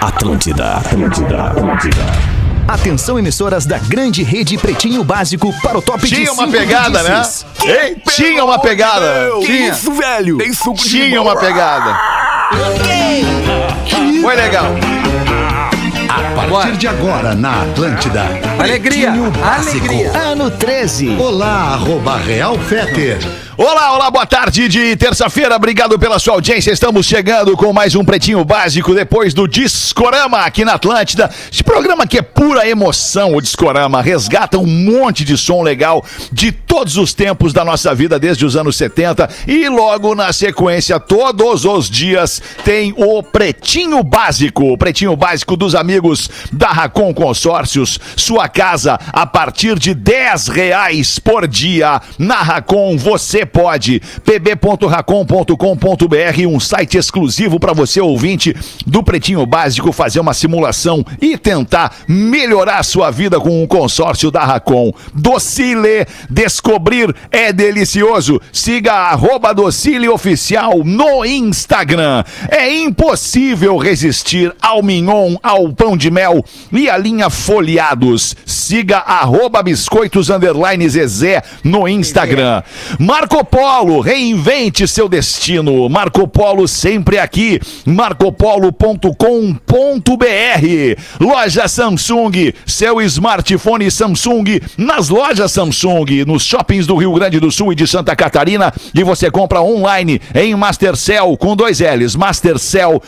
Atlântida, Atlântida, Atlântida. Atenção, emissoras da grande rede Pretinho Básico para o top de Tinha uma cinco pegada, né? Ei, tinha uma pegada. Tinha. Isso, velho. Tinha uma pegada. Foi legal. A partir de agora na Atlântida. Alegria, Pretinho Básico. alegria. Ano 13. Olá, arroba Real Feter. Olá, olá, boa tarde de terça-feira. Obrigado pela sua audiência. Estamos chegando com mais um Pretinho Básico depois do Discorama aqui na Atlântida. Esse programa que é pura emoção, o Discorama. Resgata um monte de som legal de todos os tempos da nossa vida, desde os anos 70. E logo na sequência, todos os dias, tem o Pretinho Básico. O Pretinho Básico dos amigos da Racon Consórcios. Sua casa a partir de 10 reais por dia. Na Racon você pode. pb.racon.com.br, um site exclusivo para você, ouvinte do Pretinho Básico, fazer uma simulação e tentar melhorar a sua vida com um consórcio da Racon. Docile, descobrir é delicioso. Siga arroba Docile Oficial no Instagram. É impossível resistir ao mignon, ao pão de mel e à linha folheados. Siga arroba biscoitos underline Zezé no Instagram. Marco Polo, reinvente seu destino. Marco Polo sempre aqui. marcopolo.com.br Loja Samsung, seu smartphone Samsung nas lojas Samsung, nos shoppings do Rio Grande do Sul e de Santa Catarina e você compra online em Mastercell com dois L's, mastercell.com.br.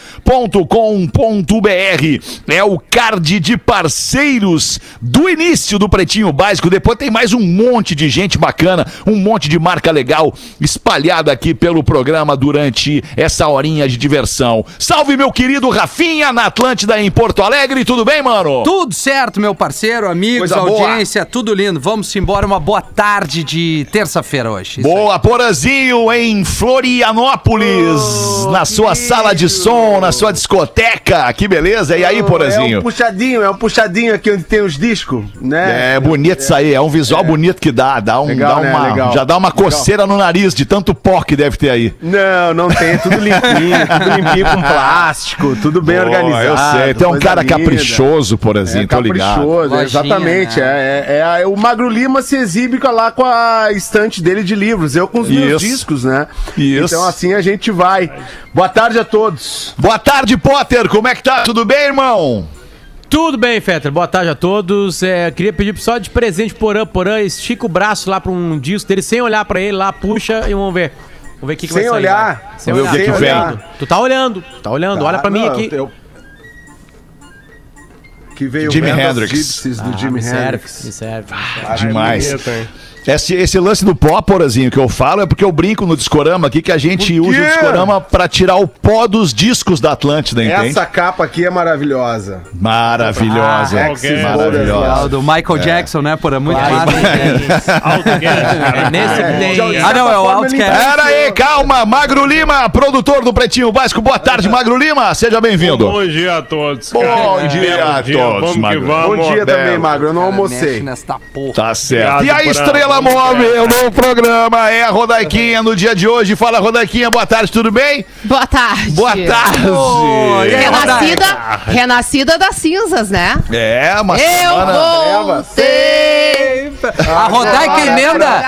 É o card de parceiros do início do Pretinho Básico. Depois tem mais um monte de gente bacana, um monte de marca legal espalhada aqui pelo programa durante essa horinha de diversão. Salve meu querido Rafinha na Atlântida em Porto Alegre, tudo bem, mano? Tudo certo, meu parceiro, amigos, Coisa boa. audiência, tudo lindo. Vamos embora, uma boa tarde de terça-feira hoje. Isso Boa, Porazinho em Florianópolis, Oh, na sua sala de som, na sua discoteca. Que beleza. E aí, É Porazinho? um puxadinho, é um puxadinho aqui onde tem os discos, né? É bonito isso aí, é um visual bonito que dá, dá um, Legal, dá né? uma, Legal. já dá uma Legal. coceira no nariz de tanto pó que deve ter aí. Não, não tem, é tudo limpinho, tudo limpinho com plástico, tudo bem Pô, organizado. Eu sei, tem um cara caprichoso, Porazinho, É tô ligado. caprichoso, Lojinha, exatamente. né? É, é- é- o Magro Lima se exibe com- lá com a estante dele de livros, eu com os meus Isso. discos, né? Isso. Então assim a gente vai. Boa tarde a todos. Boa tarde, Potter. Como é que tá? Tudo bem, irmão? Tudo bem, Fetter. Boa tarde a todos. É, queria pedir só de presente Porã. Porã, estica o braço lá pra um disco dele sem olhar pra ele lá, puxa e vamos ver. Vamos ver o que, que Sem vai sair. olhar. Sem Vamos ver o olhar. que que Tá vem. olhando. Tu tá olhando, tu tá olhando. Olha pra mim Não, aqui. eu- Que veio Jimi Hendrix. Gypsies do Ah, Jimi me serve, Hendrix. me serve. me serve. Demais. Esse, esse lance do pó, Porazinho, que eu falo é porque eu brinco no Discorama aqui que a gente usa o? Discorama pra tirar o pó dos discos da Atlântida, entende? Essa capa aqui é maravilhosa. Maravilhosa. Ah, Axis maravilhosa. Ah, o do Michael Jackson, né? Por muito Claro. É nesse que tem. Ah, não, é o Outcast. Pera aí, calma. Magro Lima, produtor do Pretinho Básico. Boa tarde, Magro Lima. Seja bem-vindo. Bom dia a todos. Bom cara. dia a Bom dia, todos, Vamos que Magro. vamos. Bom dia Belo. também, Magro. Eu não almocei. nesta porra. Tá certo. E a estrela vamos móvel do programa é a Rodaiquinha no dia de hoje. Fala, Rodaiquinha. Boa tarde, tudo bem? Boa tarde. Boa tarde. aí, Renascida, renascida das cinzas, né? É, uma Eu voltei. A Rodaica emenda,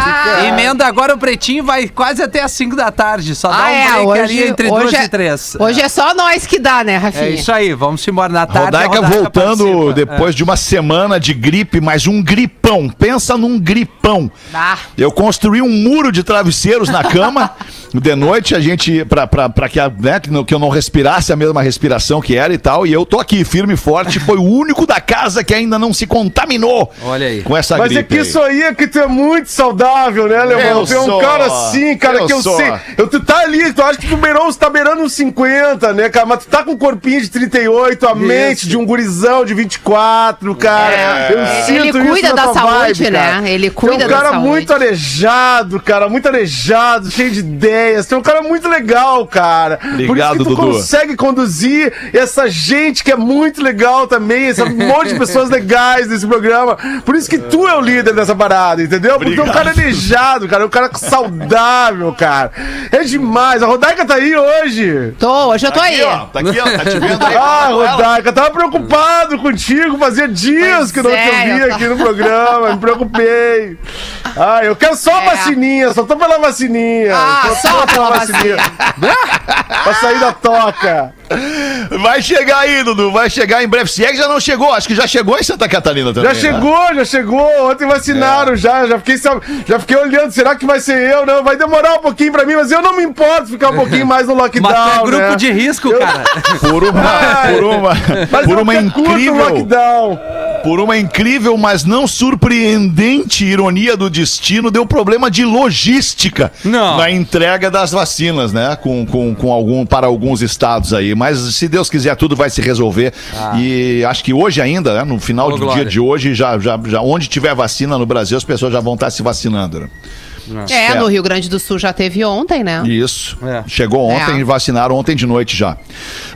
emenda agora o pretinho vai quase até as 5 da tarde. Só dá Ah, um é, hoje, ali entre hoje 2 é, e 3. Hoje é só nós que dá, né, Rafinha? É isso aí, vamos embora na tarde. a Rodaica voltando participa. depois de uma semana de gripe, mas um gripão. Pensa num gripão. Eu construí um muro de travesseiros na cama. De noite, a gente, pra, pra, pra que, a- né, que não- que eu não respirasse a mesma respiração que era e tal. E eu tô aqui, firme e forte. Foi o único da casa que ainda não se contaminou Olha aí. com essa Mas é que isso aí é que tu é muito saudável, né, Leandro? Tu é um sou. cara assim, cara, Eu que eu sou. sei. Eu, tu tá ali, tu acha que tu beirou, você tá beirando uns 50, né, cara? Mas tu tá com um corpinho de 38, a mente de um gurizão de 24, cara. É. Eu sinto Ele isso cuida na da saúde, vibe, né? cara. Ele Tu cuida é um da cara saúde. muito arejado, cara, muito arejado, cheio de ideias. Tu é um cara muito legal, cara. Por isso Obrigado, que tu Dudu. consegue conduzir essa gente que é muito legal também, esse monte de pessoas legais nesse programa. Por isso que tu é o líder dessa parada, entendeu? Porque tu é um cara energizado, cara. É um cara saudável, cara. É demais. A Rodaica tá aí hoje. Tô, hoje eu tô aí. Aqui, ó, tá aqui, ó, tá te vendo aí. Ah. Rodaica, tava preocupado contigo. Fazia dias Pois que eu não te é, ouvia tô- aqui no programa. Me preocupei. Ah, eu quero só a É. vacininha, só tô pela vacininha. Ah, Tô só pela vacina. pra sair da toca. Vai chegar aí, Dudu, vai chegar em breve. Se é que já não chegou, acho que já chegou em Santa Catarina também. Já né? chegou, já chegou. Ontem vacinaram já. Já fiquei, já fiquei olhando. Será que vai ser eu? Não, vai demorar um pouquinho pra mim, mas eu não me importo ficar um pouquinho mais no lockdown. Mas tu é grupo né? de risco, cara. Por uma, Ai. por uma, Mas por eu uma incrível, lockdown. por uma incrível, mas não surpreendente ironia do destino, deu problema de logística Não. na entrega das vacinas, né? Com, com, com algum, para alguns estados aí. Mas se Deus quiser, tudo vai se resolver. E acho que hoje ainda, né? No final Ô, do Glória. dia de hoje, já, já, já, onde tiver vacina no Brasil, as pessoas já vão estar se vacinando. Né? É, no Rio Grande do Sul já teve ontem, né? Isso. É. Chegou ontem É. e vacinaram ontem de noite já.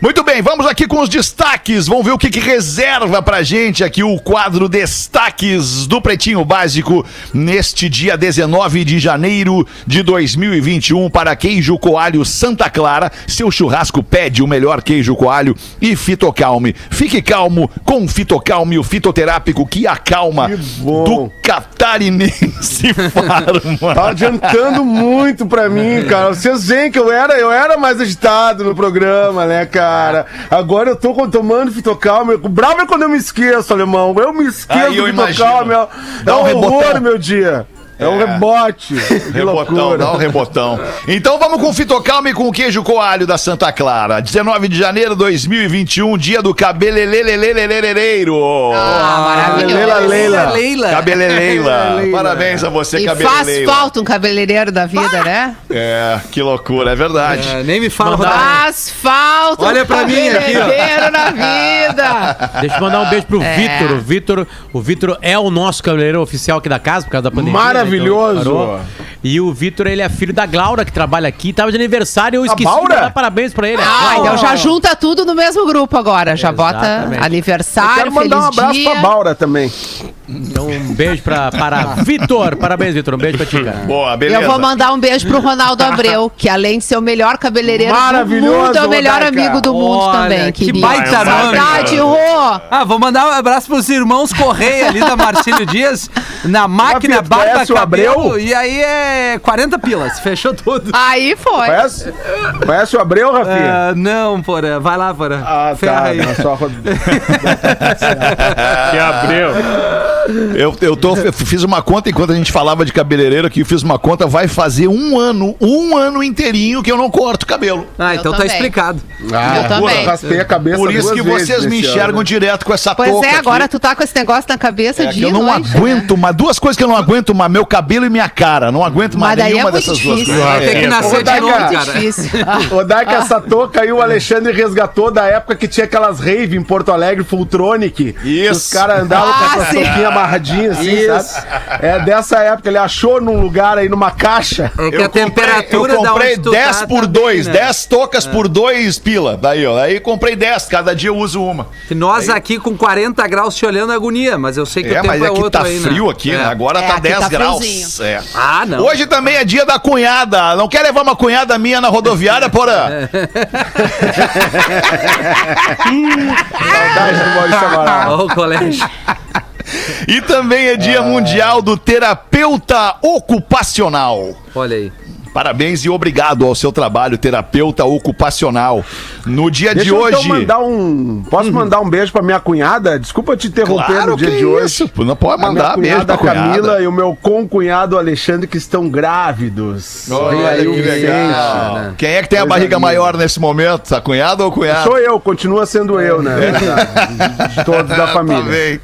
Muito bem, vamos aqui com os destaques. Vamos ver o que, que reserva pra gente aqui o quadro Destaques do Pretinho Básico neste dia 19 de janeiro de 2021 para queijo coalho Santa Clara. Seu churrasco pede o melhor queijo coalho e Fitocalme. Fique calmo com o Fitocalme, o fitoterápico que acalma Que do catarinense Farma. Tá adiantando muito pra mim, cara. Vocês veem que eu era, eu era mais agitado no programa, né, cara? Agora eu tô tomando fitocalme. O bravo é quando eu me esqueço, alemão. Eu me esqueço Aí do fitocalme. imagino. É, um horror, meu dia. É, um rebote. Que Rebotão, dá um rebotão. Então vamos com o Fitocalme e com o queijo coalho da Santa Clara. 19 de janeiro de 2021, dia do cabeleleleleleleiro. Ah, maravilhoso. Leila, Leila. Leila. Cabeleleila. Parabéns a você, E faz falta um cabeleireiro da vida, né? É, que loucura, é verdade. É, nem me fala, Mandar-. Faz falta Olha um pra mim aqui, ó. cabeleireiro na vida. Deixa eu mandar um beijo pro É. Vitor. O Vitor, o Vitor é o nosso cabeleireiro oficial aqui da casa por causa da pandemia. né? Maravilhoso. Então. E o Vitor, ele é filho da Glaura, que trabalha aqui. Tava de aniversário, eu esqueci de dar parabéns pra ele. Ah, então já junta tudo no mesmo grupo agora. Já bota Exatamente. aniversário, Quero mandar um feliz abraço dia. pra Baura também. Então, um beijo pra, para Vitor. Parabéns, Vitor. Um beijo pra ti, cara. Boa, beleza. Eu vou mandar um beijo pro Ronaldo Abreu, que além de ser o melhor cabeleireiro do Maravilhoso, mundo, é o melhor Rodaica. amigo do mundo Olha, também, que querido. baita nome, Saudade, Rô! Ah, vou mandar um abraço pros irmãos Correia ali da Marcílio Dias, na máquina tu Barba conhece o Cabelo, Abreu? e aí é 40 pilas, fechou tudo. Aí foi. Conhece? Conhece o Abreu, Rafinha? Ah, não, Porã, vai lá, Porã. Ah, Ferra tá. aí. não, só Que abreu. Eu, eu tô, eu fiz uma conta enquanto a gente falava de cabeleireiro aqui, eu fiz uma conta, vai fazer um ano, um ano inteirinho que eu não corto cabelo. Ah, Eu então tá também. explicado. Ah, Eu também. raspei a cabeça Por isso duas que vezes vocês me enxergam ano. direto com essa Pois touca é, agora aqui. tu tá com esse negócio na cabeça É dia eu não noite, né? aguento, mas duas coisas que eu não aguento, mas meu cabelo e minha cara. Não aguento mais Mas daí é nenhuma muito dessas duas difícil. coisas. Vai ter que nascer de novo, cara. difícil. O Daika, essa touca aí o Alexandre resgatou da época que tinha aquelas rave em Porto Alegre, Fulltronic. Isso. Os caras andavam com Ah, essa sim. touquinha amarradinha assim, Isso. sabe? É dessa época, ele achou num lugar aí, numa caixa. É que Eu a temperatura comprei, eu da comprei onde tu 10 tá, por tá 2, bem, né? 10 tocas por 2 pila. Daí, ó. Aí comprei 10, cada dia eu uso uma. Que nós aqui com 40 graus te olhando agonia, mas eu sei que É, o tempo mas é é que outro tá aí, né? frio aqui, É. né? Agora É, tá aqui 10 tá graus. É. Ah, não. Hoje também é dia da cunhada. Não quer levar uma cunhada minha na rodoviária, porã? Saudade do Maurício Amaral. O colégio. E também é dia mundial do terapeuta ocupacional. Olha aí. Parabéns e obrigado ao seu trabalho, terapeuta ocupacional. No dia Deixa de eu hoje. então mandar um. Posso mandar um beijo pra minha cunhada? Desculpa te interromper Claro no dia que de hoje. isso. Não pode mandar beijo pra cunhada cunhada. Camila e o meu concunhado Alexandre que estão grávidos. Olha aí que o Vicente. legal. Quem é que tem a barriga maior nesse momento? A cunhada ou cunhado? Sou eu, continua sendo eu, né? De- De todos da Tá família. bem.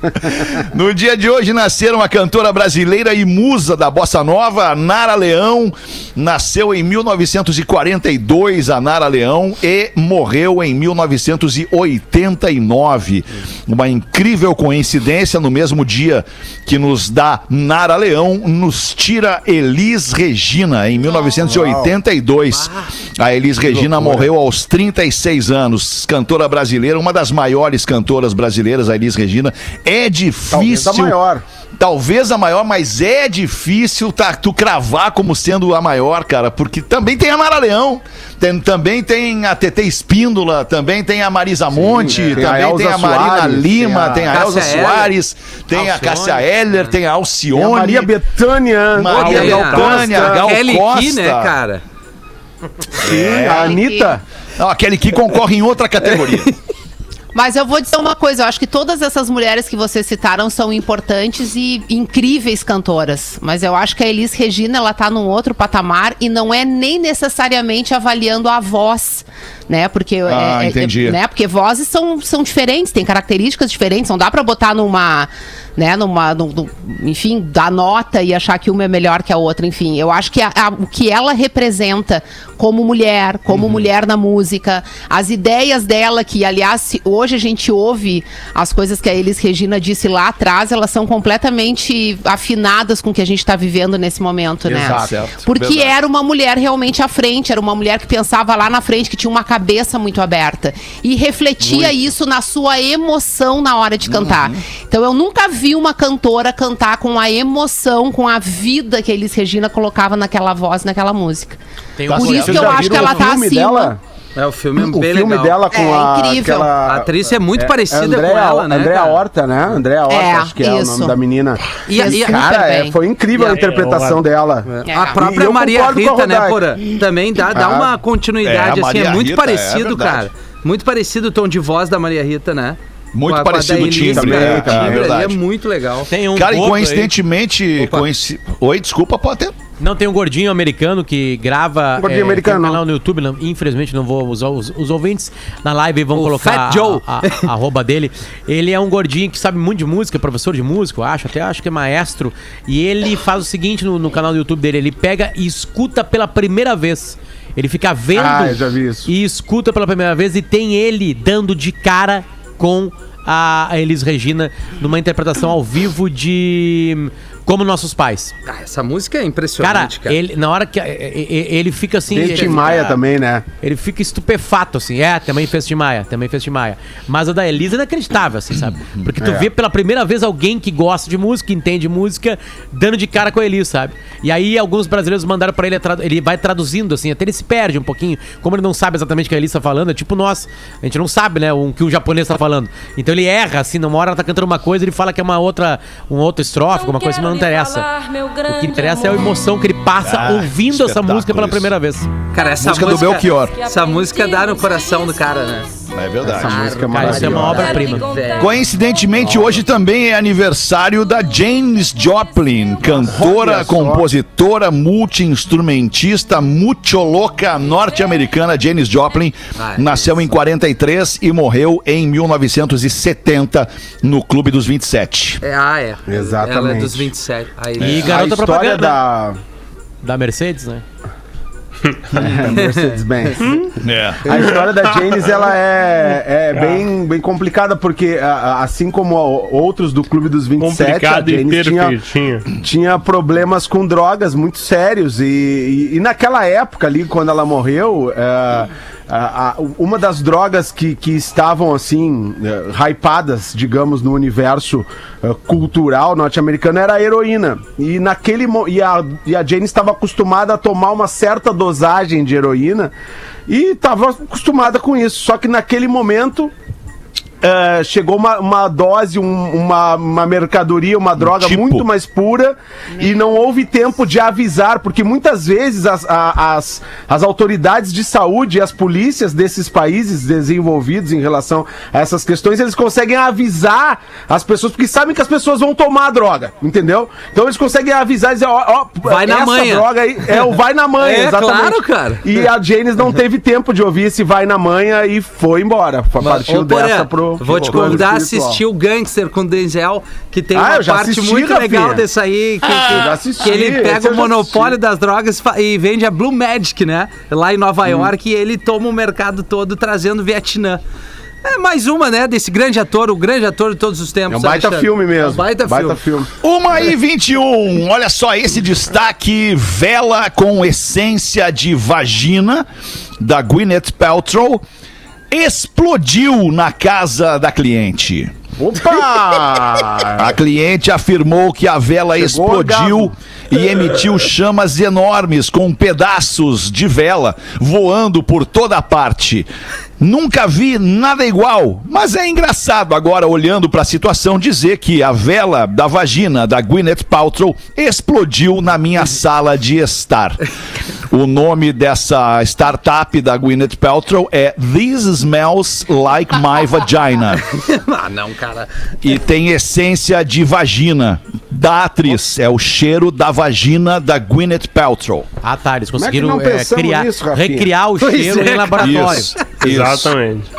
No dia de hoje nasceram a cantora brasileira e musa da bossa nova, Nara Leão. nasceu em 1942, a Nara Leão, e morreu em 1989. Uma incrível coincidência, no mesmo dia que nos dá Nara Leão, nos tira Elis Regina, em 1982. A Elis Regina morreu aos 36 anos, cantora brasileira, uma das maiores cantoras brasileiras, a Elis Regina. É Talvez difícil. a maior. Talvez a maior, mas é difícil tá, tu cravar como sendo a maior, cara, porque também tem a Mara Leão, tem- também tem a TT Espíndola, também tem a Marisa Monte, é. Tem a também tem a Marina Soares, Lima, tem tem a a, Elza Cássia Soares, tem a. Cássia Eller, tem a Alcione, Tem a Maria Bethânia. Maria Olha, Bethânia, Gal Kelly Costa. Né, cara? Sim, a Anitta. Não, aquele que concorre em outra categoria. Mas eu vou dizer uma coisa, eu acho que todas essas mulheres que vocês citaram são importantes e incríveis cantoras. Mas eu acho que a Elis Regina, ela tá num outro patamar e não é nem necessariamente avaliando a voz, né? Porque Ah, é- é- entendi. né? Porque vozes são, são diferentes, têm características diferentes, não dá pra botar numa né, numa, num- num- enfim, dar nota e achar que uma é melhor que a outra, enfim. Eu acho que a- a- o que ela representa como mulher, como Uhum. mulher na música, as ideias dela, que aliás, hoje a gente ouve as coisas que a Elis Regina disse lá atrás, elas são completamente afinadas com o que a gente está vivendo nesse momento, né? Certo, Porque verdade. era uma mulher realmente à frente, era uma mulher que pensava lá na frente, que tinha uma cabeça muito aberta. E refletia isso na sua emoção na hora de cantar. Uhum. Então eu nunca vi uma cantora cantar com a emoção, com a vida que a Elis Regina colocava naquela voz, naquela música. Tem um Por isso que eu acho que ela tá acima. dela? É, o filme é O bem filme legal. dela com É, a. incrível. aquela- A atriz é muito parecida Andrea, com ela, né, Andrea cara? Horta, né? Andrea Horta, É, acho que é o nome da menina. E, e Cara, é, foi incrível E a interpretação dela. É. A E própria eu Maria Rita, né. Porã? Também dá, dá uma É, continuidade, a assim, é muito Rita, é parecido, cara. Muito parecido o tom de voz da Maria Rita, né? Muito Com a- com parecido da o timbre, cara. é, é verdade. é muito legal. Tem um Cara, e coincidentemente. Coinci- Oi, desculpa, pode ter. Não, tem um gordinho americano que grava. Um gordinho tem americano. um canal no YouTube, não- infelizmente não vou usar os, os ouvintes na live vão O colocar Fat Joe. A, a, a arroba dele. Ele é um gordinho que sabe muito de música, professor de música, eu acho, até acho que é maestro. E ele faz o seguinte no, no canal do YouTube dele: ele pega e escuta pela primeira vez. Ele fica vendo Ah, eu já vi isso. e escuta pela primeira vez e tem ele dando de cara com a Elis Regina numa interpretação ao vivo de Como Nossos Pais. Ah, essa música é Cara, impressionante, cara. ele, na hora que. e- e- Ele fica assim. Tem ele Tim Maia também, né? Ele fica estupefato, assim. É, também fez Tim Maia, também fez Tim Maia. Mas a da Elisa é inacreditável, assim, sabe? Porque tu É. vê pela primeira vez alguém que gosta de música, que entende música, dando de cara com a Elisa, sabe? E aí alguns brasileiros mandaram pra ele, tradu- ele vai traduzindo, assim, até ele se perde um pouquinho. Como ele não sabe exatamente o que a Elisa tá falando, é tipo nós. A gente não sabe, né, o que o japonês tá falando. Então ele erra, assim, numa hora ela tá cantando uma coisa, ele fala que é uma outra, um outro estrofe, uma coisa, mas não interessa. O que interessa é a emoção que ele passa Ah, ouvindo essa música pela isso. primeira vez. Cara, essa Música do música, Belchior. Essa música dá no coração do cara, né? É verdade. Essa música é Cara, isso é uma maravilhosa. obra-prima. Coincidentemente, hoje também é aniversário da Janis Joplin, cantora, compositora, multi-instrumentista, multioloca norte-americana. Janis Joplin nasceu em 43 e morreu em 1970 no Clube dos 27. É, ah, é. Exatamente. Ela é dos 27. Aí, E A garota história propaganda da da Mercedes, né? Mercedes-Benz. É. A história da Janis, ela é, é bem, bem complicada, porque assim como outros do Clube dos 27, Complicado a Janis tinha, tinha problemas com drogas muito sérios. E, e- e naquela época ali, quando ela morreu, é, a- a- uma das drogas que, que estavam assim, é, hypadas, digamos, no universo é, cultural norte-americano era a heroína. E naquele e a, e a Jane estava acostumada a tomar uma certa dosagem de heroína e estava acostumada com isso. Só que naquele momento é, chegou uma, uma dose, um- uma, uma mercadoria, uma droga tipo. muito mais pura e não houve tempo de avisar, porque muitas vezes as, as, as autoridades de saúde e as polícias desses países desenvolvidos em relação a essas questões, eles conseguem avisar as pessoas, porque sabem que as pessoas vão tomar a droga, entendeu? Então eles conseguem avisar e dizer, ó, ó Vai na essa manha. droga aí é o vai na manha, É, exatamente. claro, cara. E a Janis não teve tempo de ouvir esse vai na manha e foi embora. Partiu ô, dessa pro Vou te convidar a assistir o Gangster com Denzel, que tem Ah, uma parte assisti, muito Rafinha. legal desse aí. Que, já assisti, que ele pega o monopólio assisti. das drogas e vende a Blue Magic, né? Lá em Nova Hum. York, e ele toma o mercado todo trazendo Vietnã. É mais uma, né, desse grande ator, o grande ator de todos os tempos. É um baita Alexandre. filme mesmo. É um baita, filme. filme. Uma e 21. Olha só esse destaque: vela com essência de vagina da Gwyneth Paltrow explodiu na casa da cliente. Opa! A cliente afirmou que a vela Chegou explodiu e emitiu chamas enormes com pedaços de vela voando por toda parte. Nunca vi nada igual, mas é engraçado agora olhando para a situação dizer que a vela da vagina da Gwyneth Paltrow explodiu na minha sala de estar. O nome dessa startup da Gwyneth Paltrow é This Smells Like My Vagina ah, não, cara. e tem essência de vagina da atriz. É o cheiro da vagina da Gwyneth Paltrow. Ah, tá. Eles é conseguiram é, pensamos criar, nisso, recriar o Pois cheiro é, em laboratório. Isso. Exatamente.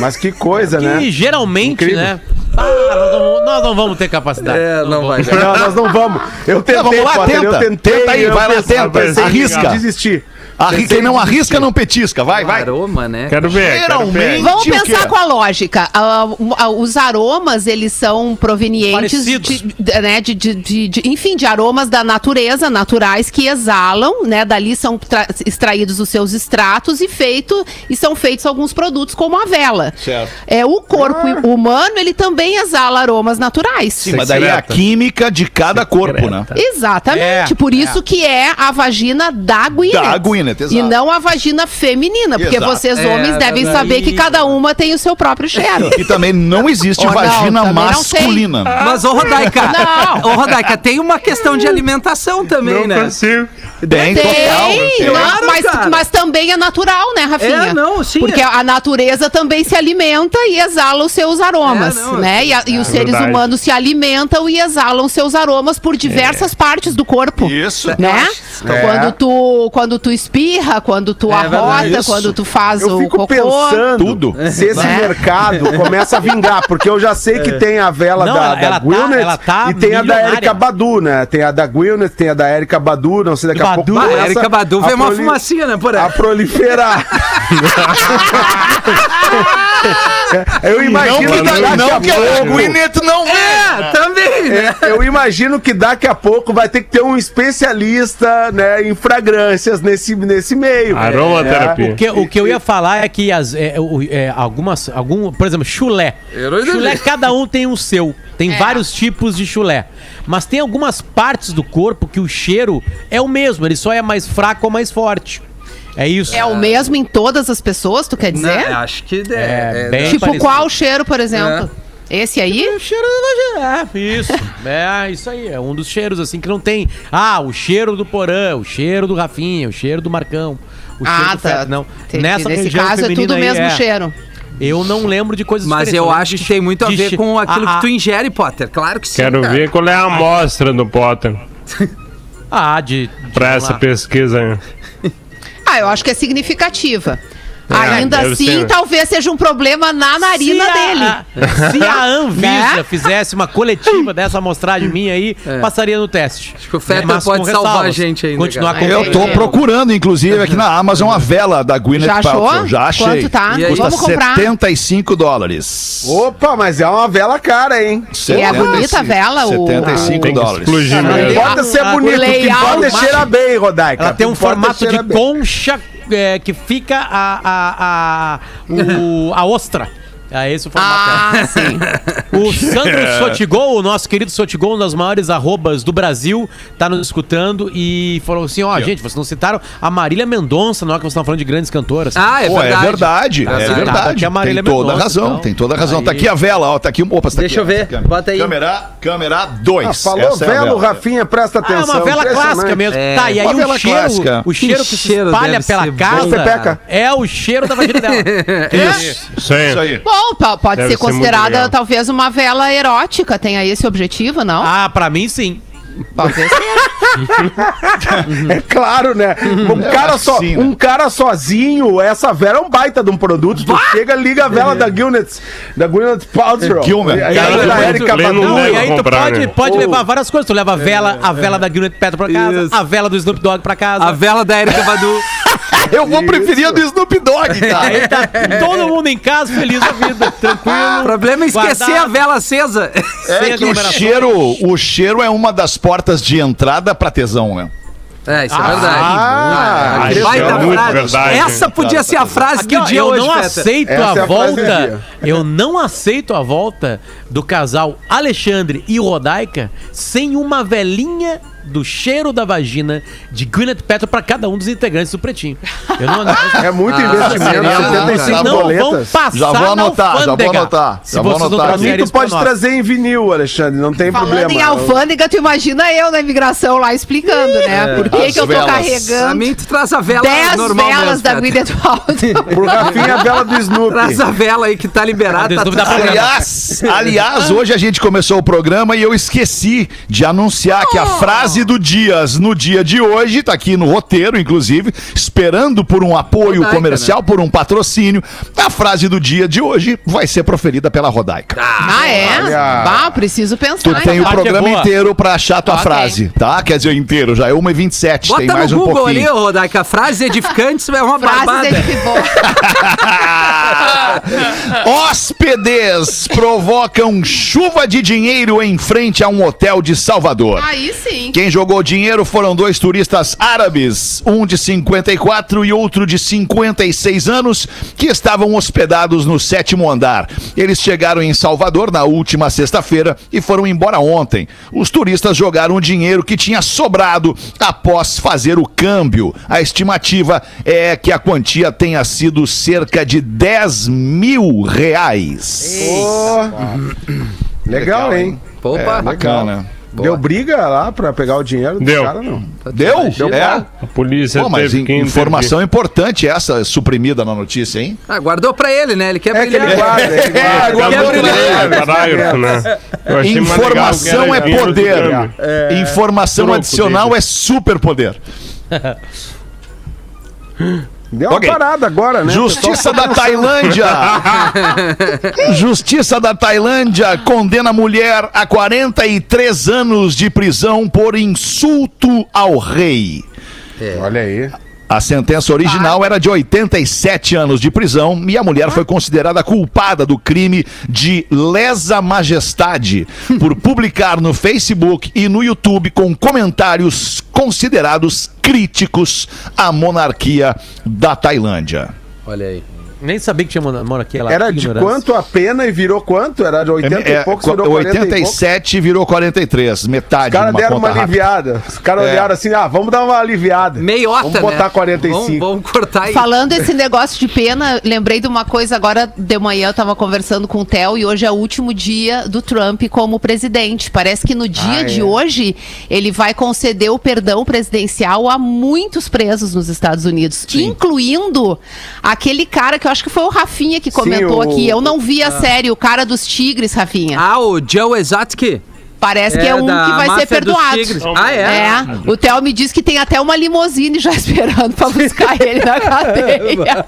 Mas que coisa, Que né? geralmente, Incrível. né? Ah, nós, não, nós não vamos ter capacidade. É, não vai. vamos. Não, nós não vamos. Eu tentei, vamos lá, Potter, tenta. eu tentei. Tenta aí, eu vai lá, tenta, arrisca. Desistir. Arri- Pensei Quem não arrisca não petisca. Vai, vai. Aroma, né? Quero ver, quero ver. Geralmente. Vamos pensar com a lógica. Ah, ah, os aromas, eles são provenientes de, né, de, de- de- de- enfim, de aromas da natureza, naturais, que exalam, né? Dali são tra- extraídos os seus extratos e feito e são feitos alguns produtos, como a vela. Certo. É, o corpo humano, ele também exala aromas naturais. Sim, mas daí é a Secreta. química de cada corpo, né? Exatamente, É, por isso que é a vagina da Gwyneth. Da Exato. E não a vagina feminina, porque Exato. vocês É, homens devem verdade. saber que cada uma tem o seu próprio cheiro. E também não existe não, vagina não masculina. Mas, ô Rodaica, Não. ô Rodaica, tem uma questão de alimentação também, Não né? consigo. Tem, total. Tem, Claro, mas, mas também é natural, né, Rafinha? É, não, sim, Porque é. a natureza também se alimenta e exala os seus aromas, É, não, né? E, a- e os seres verdade. humanos se alimentam e exalam seus aromas por diversas partes do corpo. Isso. Né? É. Quando, tu, quando tu espirra, quando tu É arrota, quando tu faz Eu o fico cocô. pensando Tudo. se esse Né? mercado começa a vingar, porque eu já sei que tem a vela Não, da, ela- da ela tá- Gwyneth ela tá e tem a da milionária. Erika Badu, né? Tem a da Gwyneth, tem a da Erika Badu, não sei, daqui a Badu? pouco Ah, começa Erika Badu a vê uma fumacinha, né, por A aí. proliferar. eu Não imagino que, que da, daqui não a que a pouco... Gwyneth não é. É, também, né? É, eu imagino que daqui a pouco vai ter que ter um especialista né, em fragrâncias nesse, nesse meio. Aromaterapia. O que, o que eu ia falar é que as, é, o- é, algumas, algum, por exemplo, chulé. Não Chulé, cada um tem um seu. Tem É. vários tipos de chulé. Mas tem algumas partes do corpo que o cheiro é o mesmo, ele só é mais fraco ou mais forte. É isso. É o mesmo em todas as pessoas, tu quer dizer? Não, acho que é, É, é, tipo, parecido. qual cheiro, por exemplo? Esse aí? O cheiro da vagina. É, isso. É, isso aí. É um dos cheiros, assim, que não tem. Ah, o cheiro do Porã, o cheiro do Rafinha, o cheiro do Marcão. O cheiro Ah, do tá. Fe- Não. Entendi. Nessa Nesse caso é tudo o aí, mesmo é. Eu não lembro de coisas Mas eu acho que tem muito a ver com aquilo Ah, que tu ingere, Potter. Claro que sim. Quero cara. ver qual é a amostra do Potter Ah, de. de pra essa lá. pesquisa. Ah, eu acho que é significativa. É, Ainda assim, ser, né? talvez seja um problema na narina Se a- dele. a- se a Anvisa Né? fizesse uma coletiva dessa amostragem minha aí, passaria no teste. Acho que o Fetter Mas pode salvar ressalvas. a gente ainda, Continuar cara. com Eu tô É. procurando, inclusive, aqui na Amazon a vela da Gwyneth Já achou? Paltrow. Já achei. Quanto tá? E? Custa Vamos comprar. 75 dólares. Opa, mas é uma vela cara, hein? E é bonita a vela, o- 75 Tem que dólares. explodir mesmo. importa ser a- bonito, o que é cheirar bem, Rodaica. Ela tem O um é formato de bem. concha é, que fica a, a, a, o- a ostra. É esse o formato. Ah, sim. O Sandro Sotigol, o nosso querido Sotigol, um das maiores arrobas do Brasil, tá nos escutando e falou assim: ó, gente, vocês não citaram a Marília Mendonça na hora que vocês estão falando de grandes cantoras. Ah, é Pô, verdade. é verdade, Tá é verdade. aqui a Marília Tem toda a Mendonça, razão, então. tem toda a razão. Tá Aí. aqui a vela, ó, tá aqui, opa, tá Deixa aqui, eu ver, essa câmera. bota aí. Câmera, câmera 2. Ah, falou velo, Rafinha, presta Ah, atenção. uma vela clássica mesmo. É. Tá, e aí Uma o vela cheiro, clássica. o cheiro que, Que se cheiro espalha deve pela bom. casa é o cheiro da vagina dela. Isso, Isso aí. isso aí. Bom, po- pode Deve ser ser considerada legal. talvez uma vela erótica. Tem aí esse objetivo, não? Ah, pra mim sim. Talvez é claro, né? Um cara, só, assim, né? um cara sozinho, essa vela é um baita de um produto. Tu chega, liga a vela da Gwyneth, da Gwyneth Paltrow. Gilman. Aí Cara, a da tu vai Erika lendo Badu. um Não, e aí tu pode, né? pode levar várias coisas. Tu leva a vela, a vela da Gwyneth Paltrow pra casa, a vela do Snoop Dogg pra casa. A vela da Erika Badu. Eu vou preferir a do Snoop Dogg, cara. Tá todo mundo em casa, feliz da vida, tranquilo. O problema é esquecer guardado, a vela acesa. sem É que o cheiro, o cheiro é uma das portas de entrada pra tesão, né? É, isso é Ah, verdade. Ah, isso baita é frase. verdade. Essa podia ser a frase Aqui, do dia eu hoje, não Peter. aceito Essa a é a volta. dia. Eu não aceito a volta do casal Alexandre e Rodaica sem uma velinha do cheiro da vagina de Gwyneth Paltrow pra cada um dos integrantes do Pretinho. Eu não, É muito investimento, seria- 75 vocês não vão boletas. passar Já vou anotar, já vou anotar, Se já vou não anotar. Trouxerem tu pode trazer em vinil, Alexandre, não tem Falando problema. em alfândega, tu imagina eu na imigração lá explicando, né? Por que, que eu tô velas. Carregando mim, tu traz a vela 10 normal velas mesmo, da. Gwyneth Paltrow. Pro Rafinha, a vela do Snoopy. Traz a vela aí que tá liberada. Ah, Tá certo. Aliás, aliás, hoje a gente começou o programa e eu esqueci de anunciar que a frase do Dias no dia de hoje, tá aqui no roteiro, inclusive, esperando por um apoio Rodaica, comercial, por um patrocínio. A frase do dia de hoje vai ser proferida pela Rodaica. Ah, é? Olha. Bah, preciso pensar. Tu tem o é programa boa. inteiro pra achar tua Ok. frase, tá? Quer dizer, inteiro, já é 1h27, Bota tem mais no um Google pouquinho. ali, Rodaica. Frases edificantes é uma Frases barbada. edificantes. Hóspedes provocam chuva de dinheiro em frente a um hotel de Salvador. Aí sim. Quem jogou dinheiro foram dois turistas árabes, um de 54 e outro de 56 anos, que estavam hospedados no sétimo andar. Eles chegaram em Salvador na última sexta-feira e foram embora ontem. Os turistas jogaram o dinheiro que tinha sobrado após fazer o câmbio. A estimativa é que a quantia tenha sido cerca de 10 mil reais. Pô. Legal, hein? Opa, É, bacana. Deu briga lá pra pegar o dinheiro do Deu. cara, não. Deu? Deu é. A polícia Pô, mas teve in- que informação importante essa suprimida na notícia, hein? Ah, guardou pra ele, né? Ele quer É que ele guarda, ele guarda. É, guardou pra ele. ler o parágrafo, né? Legal que Informação é poder. câmbio. Informação Troco adicional dele. é super poder. Deu uma parada agora, né? Justiça da Tailândia. Justiça da Tailândia condena mulher a 43 anos de prisão por insulto ao rei. Olha aí. A sentença original era de 87 anos de prisão e a mulher foi considerada culpada do crime de lesa majestade por publicar no Facebook e no YouTube com comentários considerados críticos à monarquia da Tailândia. Olha aí. Nem sabia que tinha mona- monarquia lá. Era de ignorância. quanto a pena e virou quanto? Era de 80 É, e poucos, virou 40 e poucos. 87 virou 43, metade Os caras deram conta uma rápida. aliviada. Os caras É. olharam assim, ah, vamos dar uma aliviada. Meiota, Vamos botar né? 45. Vamos, vamos cortar aí. Falando esse negócio de pena, lembrei de uma coisa agora de manhã, eu tava conversando com o Theo e hoje é o último dia do Trump como presidente. Parece que no dia Ah, de é. hoje ele vai conceder o perdão presidencial a muitos presos nos Estados Unidos, incluindo aquele cara que eu acho que foi o Rafinha que comentou o- aqui. Eu não vi a série, o cara dos tigres, Rafinha. Ah, o Joe Exotic? Parece que é um da que vai ser perdoado. Ah, é? É, o Theo me disse que tem até uma limusine já esperando pra buscar ele na cadeia.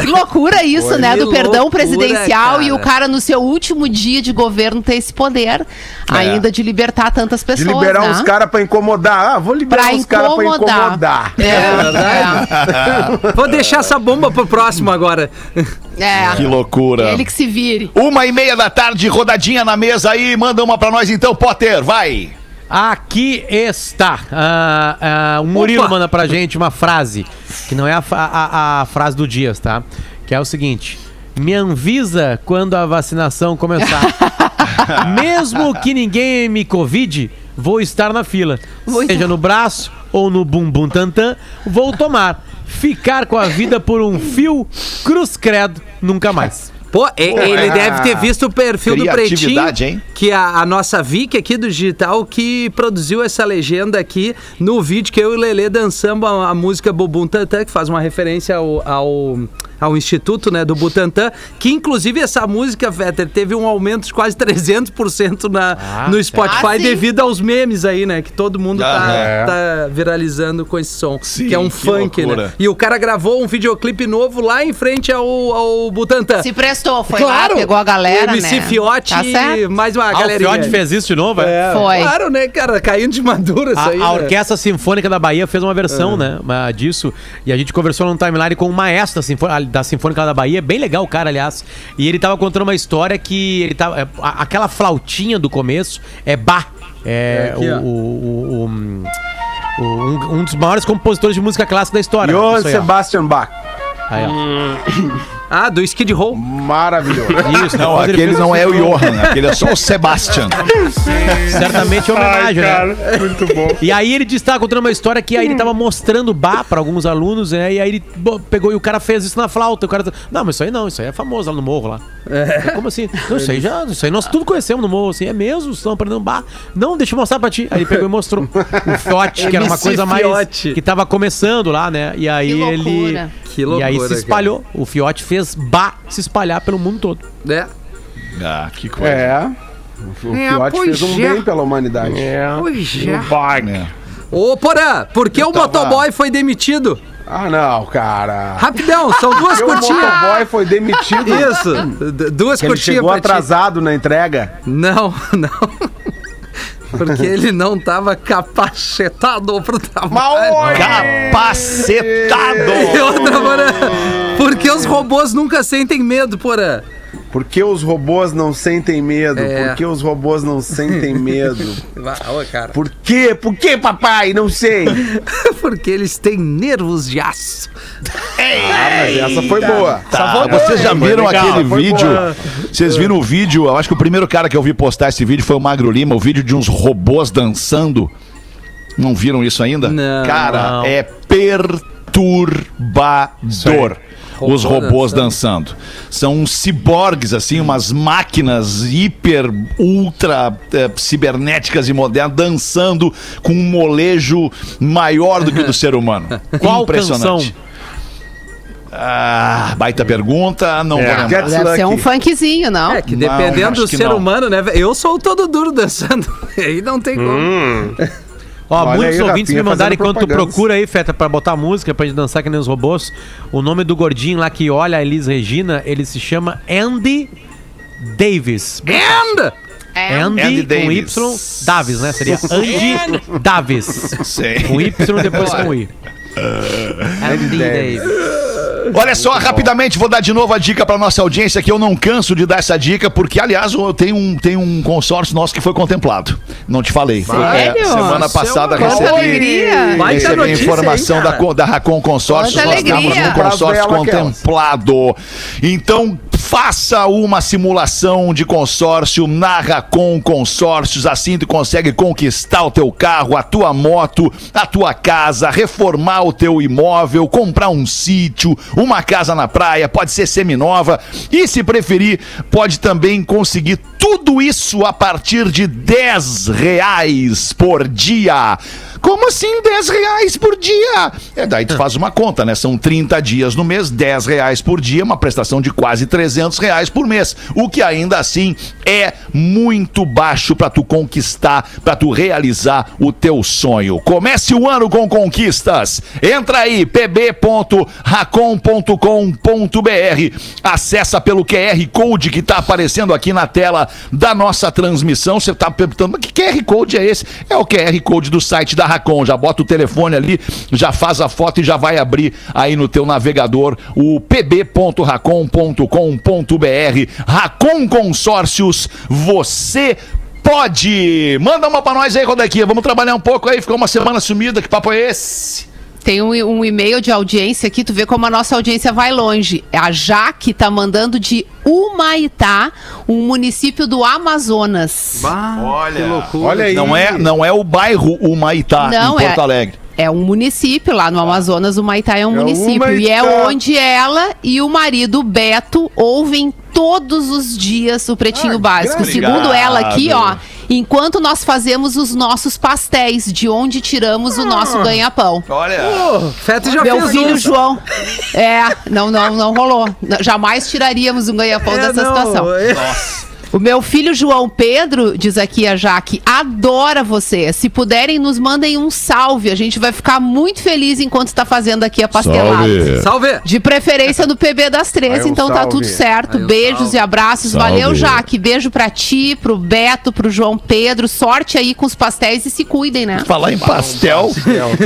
Que loucura isso, né? Do perdão loucura, presidencial e o cara. cara no seu último dia de governo ter esse poder ainda de libertar tantas De pessoas. liberar né? uns caras pra incomodar. Ah, vou liberar Pra uns caras pra incomodar. incomodar. É, Vou deixar essa bomba pro próximo agora. é, é. Que loucura. Ele que se vire. Uma e meia da tarde, rodadinha na mesa aí. Manda uma pra nós então, Potter, vai. Aqui está. Ah, ah, o Murilo Opa! manda pra gente uma frase, que não é a, a- a frase do Dias, tá? Que é o seguinte: Me avisa quando a vacinação começar. Mesmo que ninguém me Covid, vou estar na fila. Muito Seja no braço ou no bumbum tantã, vou tomar. Ficar com a vida por um fio, cruz credo, nunca mais. Pô, e- ele deve ter visto o perfil do Pretinho, hein? que a, a nossa Vicky aqui do Digital, que produziu essa legenda aqui no vídeo que eu e o Lelê dançamos a, a música Bobum Tantã, que faz uma referência ao, ao ao Instituto né, do Butantan, que inclusive essa música, Vetter, teve um aumento de quase 300% na, Ah, no Spotify Ah, devido aos memes aí, né? Que todo mundo tá, Ah, é. tá viralizando com esse som. Sim, que é um que funk, loucura. né? E o cara gravou um videoclipe novo lá em frente ao, ao Butantan. Se prestou, foi lá, pegou a galera, o MC né? Fiote Tá e certo. mais uma Ah, o galerinha. Fiote fez isso de novo, é? Foi. Claro, né, cara? Caindo de madura isso A, aí. a né? Orquestra Sinfônica da Bahia fez uma versão, né, uma- disso. E a gente conversou no timeline com o maestro da, Sinfô- da Sinfônica da Bahia, bem legal o cara, aliás. E ele tava contando uma história que ele tava. é, a- aquela flautinha do começo é Bach. É, É aqui, o, o- o- o- um, um dos maiores compositores de música clássica da história. Johann. Sebastian Bach. Aí, ó. Ah, do Skid Row. Maravilhoso. Isso, Não, depois aquele não é o Johan, aquele é só o Sebastian. Certamente é Ai, homenagem, né? cara, muito bom. E aí ele disse, tava contando uma história que aí ele tava mostrando bar pra alguns alunos, né? E aí ele pegou e o cara fez isso na flauta. O cara disse, não, mas isso aí não, isso aí é famoso lá no morro lá. Eu, Como assim? Não, isso aí já, isso aí nós tudo conhecemos no morro, assim, é mesmo? Estão aprendendo bar? Não, deixa eu mostrar pra ti. Aí ele pegou e mostrou o fiote, que era uma coisa mais. Fiote. que tava começando lá, né? E aí Que ele. loucura. Que e loucura, aí se cara. espalhou. O fiote fez bar se espalhar pelo mundo todo. né? Ah, que coisa. É. O Fiote fez um bem pela humanidade. É. Pois é. O Bach. É. Ô, Porã, por que o tava- motoboy foi demitido? Ah, não, cara. Rapidão, são duas Porque o curtinhas. motoboy foi demitido. Isso, duas Que ele curtinhas chegou pra ti. atrasado na entrega. Não, não. Porque ele não tava capacetado pro trabalho. Capacetado! E outra, Porã, porque os robôs nunca sentem medo, Porã. Por que os robôs não sentem medo? É. Por que os robôs não sentem medo? Ô, cara. Por quê? Por quê, papai? Não sei. Porque eles têm nervos de aço. Ah, mas essa foi boa. Tá, vocês já viram legal, aquele vídeo? boa. Vocês viram o vídeo? Eu acho que o primeiro cara que eu vi postar esse vídeo foi o Magro Lima, o vídeo de uns robôs dançando. Não viram isso ainda? Não. Cara, Não. é perturbador. Os Robô robôs dançando. São uns ciborgues, assim, umas máquinas hiper, ultra eh, cibernéticas e modernas, dançando com um molejo maior do que o do ser humano. Qual canção? Ah, baita pergunta, não É. vou lembrar. Deve ser um funkzinho, não? É, que Não, dependendo acho do que ser não. humano, né? Eu sou todo duro dançando. Aí não tem como. Hum, Ó, Olha muitos aí, ouvintes Rafinha, me mandaram enquanto tu procura aí, Feta, pra botar música pra gente dançar que nem os robôs. O nome do gordinho lá que olha a Elis Regina, ele se chama Andy Davis. Anda! É. Andy, Andy com Davis. Y, Davis, né? Seria Andy Davis. Sei. Com Y depois com I. Andy Davis. Olha só, rapidamente vou dar de novo a dica para nossa audiência, que eu não canso de dar essa dica, porque, aliás, eu tenho um, tenho um consórcio nosso que foi contemplado. Não te falei. Sério? semana é passada Quanta recebi, alegria. Recebi a notícia, informação hein, da, da Racon Consórcio. Quanta Nós estamos num consórcio Prazo dela, contemplado. Então, faça uma simulação de consórcio na Racon Consórcios. Assim tu consegue conquistar o teu carro, a tua moto, a tua casa, reformar o teu imóvel, comprar um sítio, uma casa na praia, pode ser seminova. E se preferir, pode também conseguir tudo isso a partir de 10 reais por dia. Como assim 10 reais por dia? É, daí tu faz uma conta, né? São 30 dias no mês, 10 reais por dia, uma prestação de quase 300 reais por mês. O que ainda assim é muito baixo para tu conquistar, para tu realizar o teu sonho. Comece o ano com conquistas. Entra aí, pb.racon.com.br. Acessa pelo QR Code que tá aparecendo aqui na tela da nossa transmissão. Você tá perguntando, mas que QR Code é esse? É o QR Code do site da Racon. Já bota o telefone ali, já faz a foto e já vai abrir aí no teu navegador o pb.racon.com.br. Racon Consórcios, você pode! Manda uma pra nós aí, Rodequinha. Vamos trabalhar um pouco aí, ficou uma semana sumida. Que papo é esse? Tem um, um e-mail de audiência aqui, tu vê como a nossa audiência vai longe. A Jaque tá mandando de Humaitá, um município do Amazonas. Olha, que loucura. Olha aí. Não é, não é o bairro Humaitá, Não, em é- Porto Alegre. É um município lá no Amazonas, o Maitá é um É município. E é onde ela e o marido Beto ouvem todos os dias o Pretinho Ah, Básico. Segundo ela aqui, ó, enquanto nós fazemos os nossos pastéis, de onde tiramos o nosso ganha-pão. Olha. Feto já Meu fez filho um. João. É, não, não, não rolou. Jamais tiraríamos um ganha-pão É, dessa não, situação. é. O meu filho João Pedro, diz aqui a Jaque, adora você. Se puderem, nos mandem um salve. A gente vai ficar muito feliz enquanto está fazendo aqui a pastelada. Salve! De preferência no PB das três, então tá salve. tudo certo. Aí um Beijos salve. e abraços. Salve. Valeu, Jaque. Beijo pra ti, pro Beto, pro João Pedro. Sorte aí com os pastéis e se cuidem, né? Falar em pastel,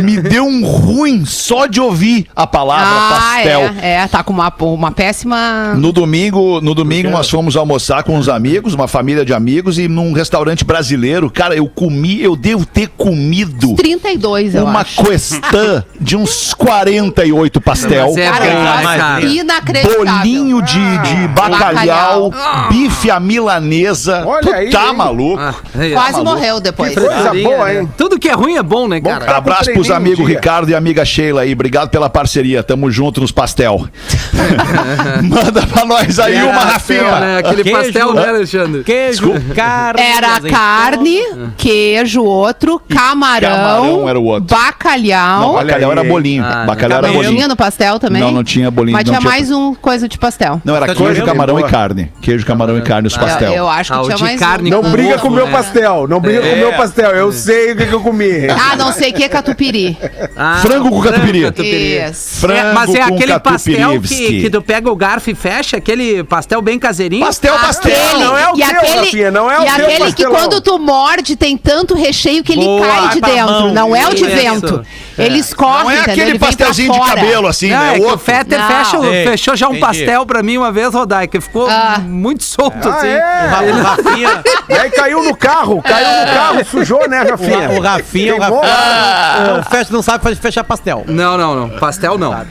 me deu um ruim só de ouvir a palavra pastel. é, é, tá com uma, uma péssima. No domingo, no domingo nós fomos almoçar com uns amigos, uma família de amigos e num restaurante brasileiro, cara, eu comi, eu devo ter comido 32, eu uma acho. questã de uns 48 pastel. Mas é Cara, bom, cara. inacreditável. Bolinho de, de bacalhau, bife à milanesa. Olha tu aí, tá hein? maluco? Ah, aí, ó. Quase maluco. morreu depois. Coisa Frescurinha, boa, né? hein? Tudo que é ruim é bom, né, cara? Abraço pros treininho amigos dia. Ricardo e amiga Sheila aí. Obrigado pela parceria. Tamo junto nos pastel. Manda pra nós aí uma, Rafinha. né? Aquele Queijo, pastel, né, Alexandre? Queijo, carne. Era carne, queijo, outro, camarão, camarão era o outro. bacalhau. Não, bacalhau era bolinho. Ah, bacalhau era Não bolinho. tinha no pastel também? Não, não tinha bolinho, Mas não tinha tinha- mais um coisa de pastel. Não, era queijo, camarão e carne. Queijo, camarão e carne, os pastel. Eu, eu acho que Ah, tinha mais carne um. Não briga com o meu né? pastel. Não briga com o meu pastel. Eu sei o que, eu comi. Ah, não sei o que é catupiry. Ah, Frango com catupiry. Frango É, mas é com aquele pastel que tu pega o garfo e fecha, aquele pastel bem caseirinho. Pastel, pastel. Aquele, não é o e teu, aquele, Rafinha, não é o e teu aquele que pastelão. quando tu morde tem tanto recheio que ele Boa, cai de pra dentro. mão. Não é o de Isso. vento. Ele escorre, Não é entendeu? aquele Ele vem pra pastelzinho de fora. cabelo assim, Não, né? é que o Outro. Fetter Não. fecha, Sei, fechou já um entendi. pastel pra mim uma vez, Rodai, que ficou Ah. muito solto, Ah, assim. é? O Rafinha, E aí caiu no carro. Caiu no carro. Sujou, né, Rafinha? o Rafinha, o Queimou. Rafinha não, fecha, não sabe fazer- fechar pastel. Não, não, não. Pastel não.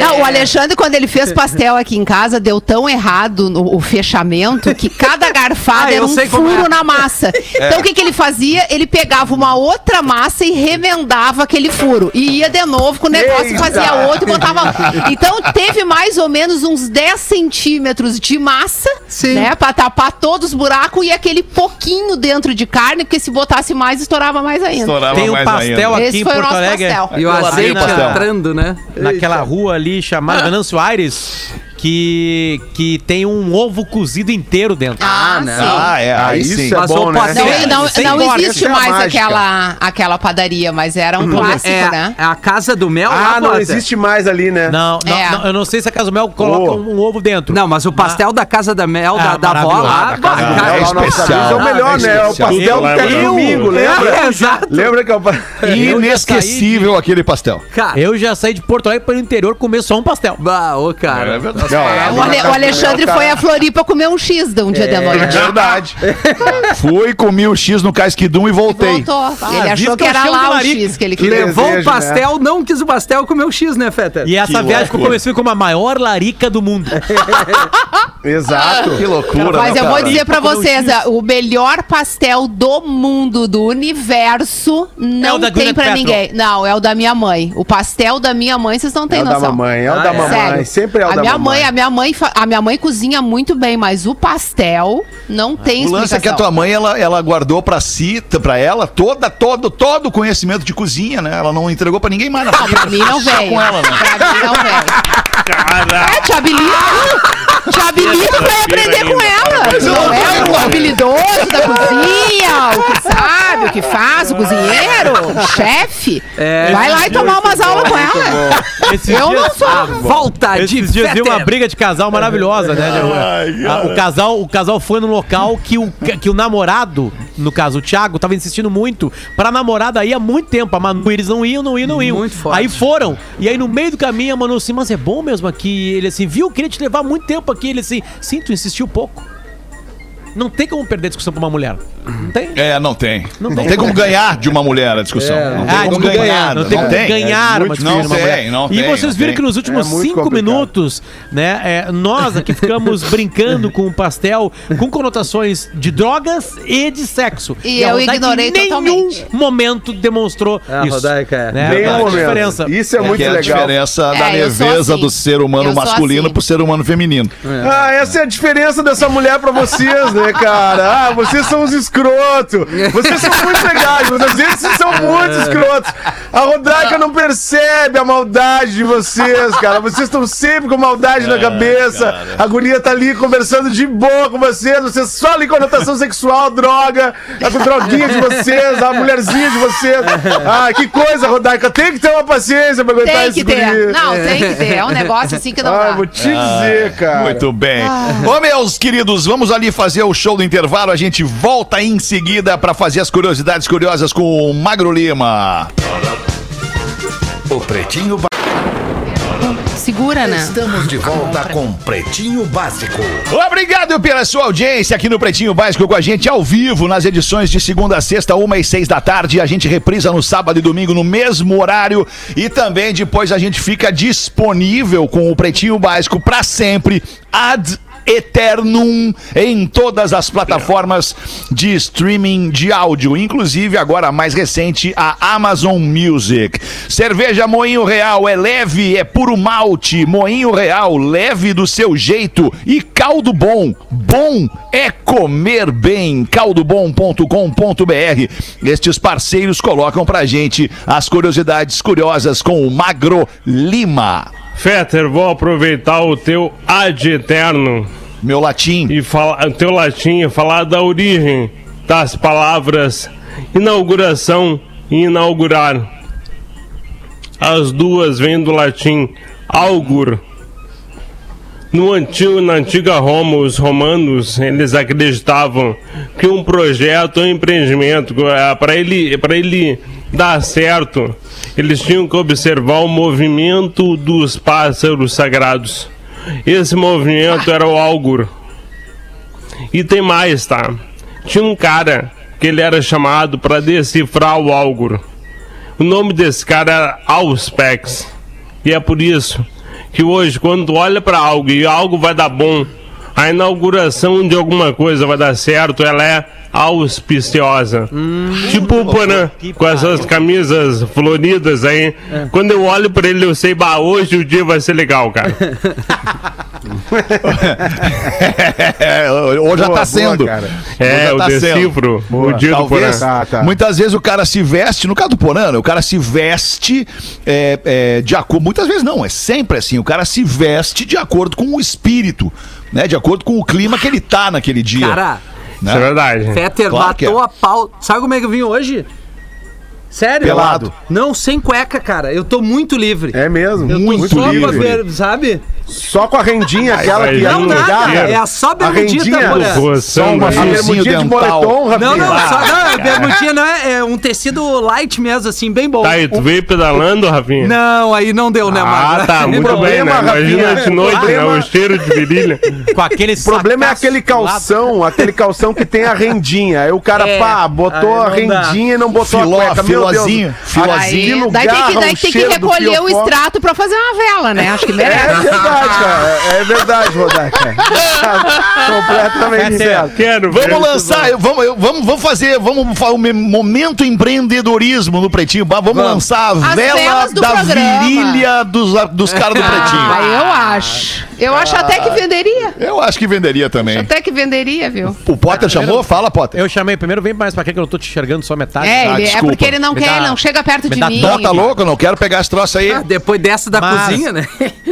Não, o Alexandre, quando ele fez pastel aqui em casa, deu tão errado no, o fechamento que cada garfada Ah, eu era um sei como furo é. na massa. Então o que, que ele fazia? Ele pegava uma outra massa e remendava aquele furo. E ia de novo com o negócio, Eita. fazia outro e botava. Então teve mais ou menos uns 10 centímetros de massa, Sim. né? Pra tapar todos os buracos e aquele pouquinho dentro de carne, porque se botasse mais, estourava mais ainda. Estourava Tem um mais pastel ainda. aqui Esse em foi o Porto nosso Alegre. pastel. E o azeite entrando, né? naquela rua ali chamada Venâncio Aires, que, que tem um ovo cozido inteiro dentro. Ah, né? sim. Ah, é. Aí isso sim. é Mas bom, né? Não, É, não, não existe é mais mágica. aquela, aquela padaria, mas era um clássico, É, né? é a casa do mel Ah, não existe mais ali, né? Não, não, É. não, eu não sei se a Casa Mel coloca Oh. um, um ovo dentro. Não, mas o pastel da casa da mel, Ah, da, da avó lá, Da casa da é especial. é o melhor, né? É o pastel que Eu- domingo, lembra? É, exato. Lembra que é o Inesquecível aquele pastel. Cara, Eu já saí de Porto Alegre para o interior comer só um pastel. bah, ô, cara. É verdade. Não, é O, Ale- o Alexandre foi a Floripa comer um X de um dia de É noite. verdade. Fui, comi o X no Casquidum e voltei. Voltou. Ele Ah, achou visto que era lá o. X que ele queria. Levou o pastel, não quis o pastel, comeu o X, né, Fetter? E essa Que viagem ficou loucura. conhecida como a maior larica do mundo. Exato. Que loucura, Mas né, eu vou dizer pra vocês, o melhor pastel do mundo, do universo, não É da tem pra ninguém. Não, é o da minha mãe. O pastel da minha mãe, vocês não têm É o da noção. mamãe, é o Ah, da é? mamãe. Sério. Sempre é o a da minha mamãe. Mãe, a minha mãe, a minha mãe cozinha muito bem, mas o pastel não tem O lance é que a explicação. tua mãe, ela, ela guardou pra si, pra ela, toda, todo, todo o conhecimento de cozinha, né? Ela não entregou pra ninguém mais na Não, família. pra mim não veio. com ela, né? Pra mim não veio. É, te habilita. Te habilita pra ir aprender com ela. Não é o habilidoso da cozinha, o que sabe, o que faz, o cozinheiro, o chefe. É. Vai lá e tomar umas aulas com ela. Esses Eu não sou. Volta de Esses dias deu uma briga de casal maravilhosa, né? Ah, o, casal, o casal foi num local que o, que o namorado, no caso o Thiago, tava insistindo muito pra namorada ir há muito tempo. A Manu, eles não iam, não iam, não iam. Muito forte. Aí foram. E aí no meio do caminho a Manu assim, mas é bom mesmo aqui. Ele assim, viu? Queria te levar muito tempo aqui. Ele assim, sim, tu insistiu pouco. Não tem como perder discussão pra uma mulher. Não tem? É, não tem. Não, Não tem. tem. como ganhar de uma mulher a discussão. não tem Ah, como desculpa, ganhar. Não tem como ganhar É uma discussão Não de uma tem, mulher. não E tem, vocês não viram tem. que nos últimos É cinco complicado. minutos, né, é, nós aqui ficamos brincando com o pastel com conotações de drogas e de sexo. E a eu ignorei em nenhum totalmente. momento demonstrou É, a isso. Rodaica é. Né? Nenhum A momento. diferença. Isso é muito é a legal. diferença da É, leveza assim. do ser humano Eu masculino assim. pro ser humano feminino. Ah, essa é a diferença dessa mulher pra vocês, né? Né, cara? Ah, vocês são uns escroto. Vocês são muito legais, mas às vezes vocês são muito escrotos. A Rodaica não percebe a maldade de vocês, cara. Vocês estão sempre com maldade na cabeça. A guria tá ali conversando de boa com vocês. Vocês só ali conotação sexual, droga, a droguinha de vocês, a mulherzinha de vocês. Ah, que coisa, Rodaica. Tem que ter uma paciência pra aguentar Tem esse que ter. guri. Não, tem que ter. É um negócio assim que não Ah, dá. vou te dizer, cara. Muito bem. Ô, meus queridos, vamos ali fazer o show do intervalo. A gente volta em seguida para fazer as curiosidades curiosas com o Magro Lima. O Pretinho Básico. Segura, né? Estamos de volta com Pretinho Básico. Obrigado pela sua audiência aqui no Pretinho Básico com a gente ao vivo nas edições de segunda a sexta, uma e seis da tarde. A gente reprisa no sábado e domingo no mesmo horário e também depois a gente fica disponível com o Pretinho Básico para sempre ad eternum em todas as plataformas de streaming de áudio, inclusive agora a mais recente, a Amazon Music. Cerveja Moinho Real é leve, é puro malte. Moinho Real, leve do seu jeito. E caldo bom, bom é comer bem. caldobom.com.br. Estes parceiros colocam pra gente as curiosidades curiosas com o Magro Lima. Fetter, vou aproveitar o teu ad eterno Meu latim. e falar, o teu latim falar da origem das palavras inauguração e inaugurar. As duas vêm do latim augur. No antigo, na antiga Roma, os romanos eles acreditavam que um projeto ou empreendimento, para ele, para ele dar certo, eles tinham que observar o movimento dos pássaros sagrados. Esse movimento era o augur. E tem mais, tá? Tinha um cara que ele era chamado para decifrar o augur. O nome desse cara era Auspex. E é por isso que hoje, quando tu olha para algo e algo vai dar bom, a inauguração de alguma coisa vai dar certo, ela é auspiciosa. tipo o Porã, com essas camisas floridas aí. Quando eu olho para ele, eu sei, bah, hoje o dia vai ser legal, cara. É, ou já Boa, tá sendo. boa, cara. É, Já o tá sendo. decifro, o dia do Talvez, Porã. Tá, tá. muitas vezes o cara se veste, no caso do Porã, né, o cara se veste é, é, de acordo, muitas vezes não, é sempre assim, o cara se veste de acordo com o espírito, né, de acordo com o clima que ele tá naquele dia. Cara, né? Isso é verdade. Fetter Claro matou é. a pau. Sabe como é que eu vim hoje? Sério? Pelado. Não, sem cueca, cara. Eu tô muito livre. É mesmo. Eu tô muito só livre. pra ver, sabe? Só com a rendinha, aquela que é não, no nada. É só bermudinha, rendinha tá? Roçando uma A bermudinha de dental. moletom, Rafinha. Não, não, Ah, só, não, a bermudinha não é, é um tecido light mesmo, assim, bem bom. Tá aí, tu veio pedalando, Rafinha? Não, aí não deu, né, Ah, Magra? tá, muito problema, bem, né? Imagina Rafinha, de noite, né? O cheiro de virilha. Com aquele O problema é aquele calção, aquele calção que tem a rendinha. Aí o cara, É. pá, botou a rendinha e não botou Filó, a cueca. Filozinho, filozinho. Aquilo Daí tem que, daí o tem que recolher o extrato pra fazer uma vela, né? Acho que É merece. verdade, cara. É verdade, Rodaica. Completamente certo. Quero Vamos lançar, eu- vamos, eu- vamos, vamos fazer, vamos fazer um me- momento empreendedorismo no Pretinho. Ba- Vamos, lançar a vela da programa. virilha dos, dos caras do Pretinho. Ah, eu acho. Eu acho até que venderia. Eu acho que venderia também. Até que venderia, viu? O Potter chamou? Fala, Potter. Eu chamei primeiro, vem mais pra cá que eu não tô te enxergando só metade. É, Ah, ele- é desculpa. porque ele não Me quer, dá- não chega perto me de dá mim. Não, tá louco? Não quero pegar esse troço aí. Ah, Depois dessa da Mas- cozinha, né?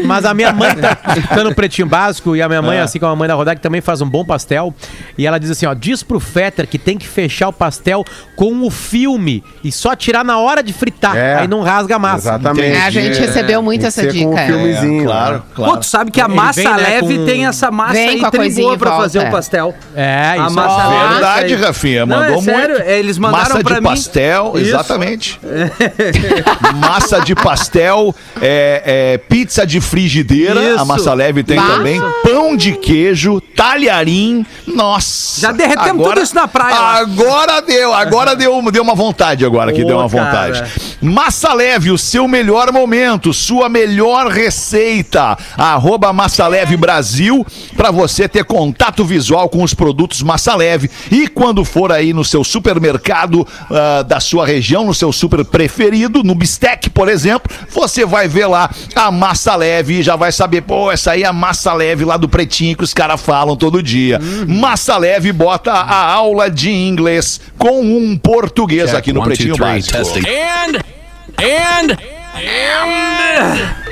Mas a minha mãe tá escutando pretinho básico e a minha mãe, assim como a mãe da Rodaica, também faz um bom pastel. E ela diz assim: ó, diz pro Fetter que tem que fechar o pastel com o filme e só tirar na hora de fritar. É. Aí não rasga a massa. Exatamente. É, a gente recebeu muito Tem essa que ser com dica. um é. filmezinho. claro, né? claro. Pô, tu sabe que a Ele massa vem, né, leve com- tem essa massa Vem aí com a coisinha pra volta, fazer é. o pastel. É, A isso. massa leve. Verdade, aí. Rafinha. Não, Mandou é sério, muito. é, eles mandaram Massa pra de mim. pastel, Isso. exatamente. massa de pastel, é, é, pizza de frigideira, Isso. a massa leve tem também. Pão de queijo, talharim. Nossa. Já derretemos tudo isso na praia. Agora deu, agora deu, deu uma vontade agora que Ô, deu uma cara. vontade. Massa Leve, o seu melhor momento, sua melhor receita. Arroba Massa Leve Brasil, para você ter contato visual com os produtos Massa Leve. E quando for aí no seu supermercado ah, da sua região, no seu super preferido, no Bistec, por exemplo, você vai ver lá a Massa Leve leve e já vai saber, pô, essa aí é a massa leve lá do pretinho que os caras falam todo dia. Massa leve bota a aula de inglês com um português aqui no Pretinho Básico.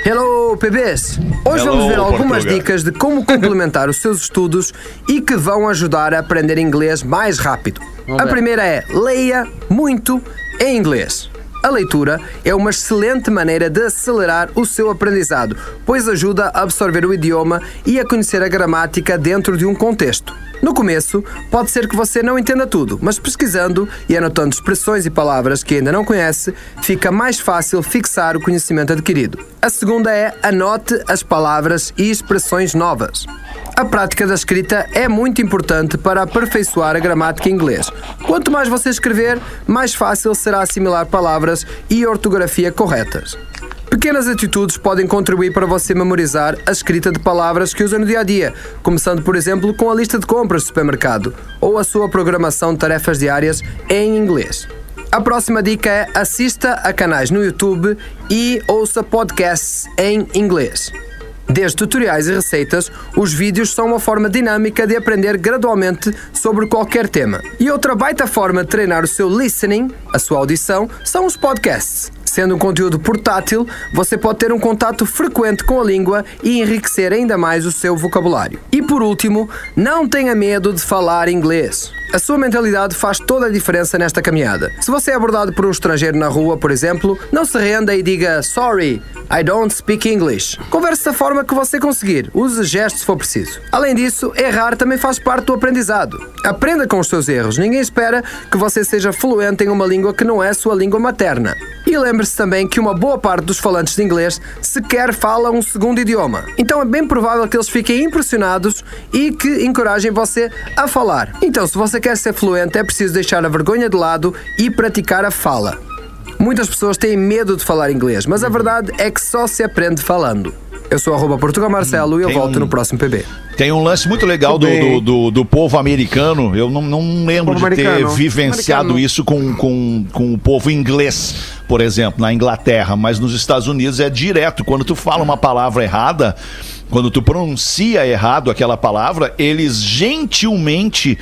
Hello, PBs! Hoje Hello, vamos ver algumas Portugal. dicas de como complementar os seus estudos e que vão ajudar a aprender inglês mais rápido. A primeira é leia muito em inglês. A leitura é uma excelente maneira de acelerar o seu aprendizado, pois ajuda a absorver o idioma e a conhecer a gramática dentro de um contexto. No começo, pode ser que você não entenda tudo, mas pesquisando e anotando expressões e palavras que ainda não conhece, fica mais fácil fixar o conhecimento adquirido. A segunda é anote as palavras e expressões novas. A prática da escrita é muito importante para aperfeiçoar a gramática em inglês. Quanto mais você escrever, mais fácil será assimilar palavras e ortografia corretas. Pequenas atitudes podem contribuir para você memorizar a escrita de palavras que usa no dia a dia, começando, por exemplo, com a lista de compras do supermercado ou a sua programação de tarefas diárias em inglês. A próxima dica é assista a canais no YouTube e ouça podcasts em inglês. Desde tutoriais e receitas, os vídeos são uma forma dinâmica de aprender gradualmente sobre qualquer tema. E outra baita forma de treinar o seu listening, a sua audição, são os podcasts. Sendo um conteúdo portátil, você pode ter um contato frequente com a língua e enriquecer ainda mais o seu vocabulário. E por último, não tenha medo de falar inglês. A sua mentalidade faz toda a diferença nesta caminhada. Se você é abordado por um estrangeiro na rua, por exemplo, não se renda e diga Sorry, I don't speak English. Converse da forma que você conseguir, use gestos se for preciso. Além disso, errar também faz parte do aprendizado. Aprenda com os seus erros. Ninguém espera que você seja fluente em uma língua que não é sua língua materna. E lembre-se também que uma boa parte dos falantes de inglês sequer fala um segundo idioma. Então é bem provável que eles fiquem impressionados e que encorajem você a falar. Então, se você quer ser fluente, é preciso deixar a vergonha de lado e praticar a fala. Muitas pessoas têm medo de falar inglês, mas a verdade é que só se aprende falando. Eu sou arroba Portugal Marcelo e eu Tem volto um- no próximo PB. Tem um lance muito legal do, do, do, do povo americano. Eu não, não lembro de ter vivenciado Americano. isso com, com, com o povo inglês, por exemplo, na Inglaterra. Mas nos Estados Unidos é direto. Quando tu fala uma palavra errada, quando tu pronuncia errado aquela palavra, eles gentilmente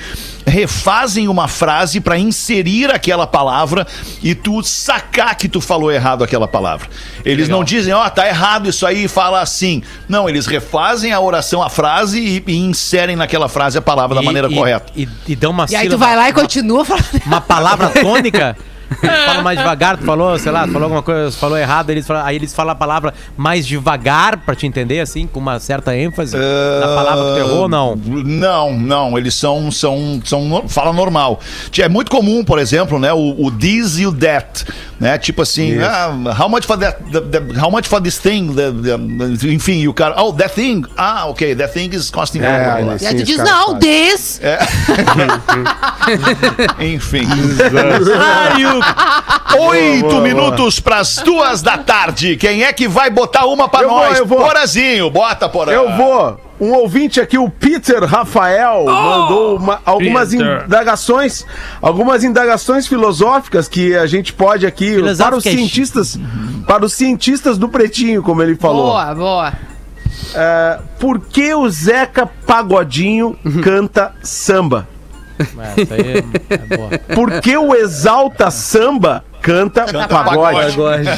refazem uma frase para inserir aquela palavra e tu sacar que tu falou errado aquela palavra. Eles não dizem, ó, tá errado isso aí, fala assim. Não, eles refazem a oração, a frase e, e inserem naquela frase a palavra da E- maneira e- correta. E, e dão uma E aí tu vai lá e continua falando. uma palavra tônica. Eles falam mais devagar, tu falou, sei lá, tu falou alguma coisa, tu falou errado, eles falam, aí eles falam a palavra mais devagar pra te entender, assim, com uma certa ênfase na palavra que tu errou ou não? Não, não, eles são, são, são fala normal. É muito comum, por exemplo, né, o, o this e o that, né, tipo assim, ah, how much for that, the- the- how much for this thing, the- the- enfim, e o cara, oh, that thing, ah, ok, that thing is costing É, blá. eles- E aí tu diz, não, this. enfim. Ai, o- Oito minutos pras duas da tarde. Quem é que vai botar uma vou, nós? eu vou. Porazinho, bota, Porã. Eu vou. Um ouvinte aqui, o Peter Rafael, mandou uma- algumas Peter. indagações, algumas indagações filosóficas que a gente pode aqui para os cientistas, para os cientistas do pretinho, como ele falou. Boa, boa. É, por que o Zeca Pagodinho canta samba? É, isso aí é, é boa. Por que o Exalta Samba canta, pagode? pagode.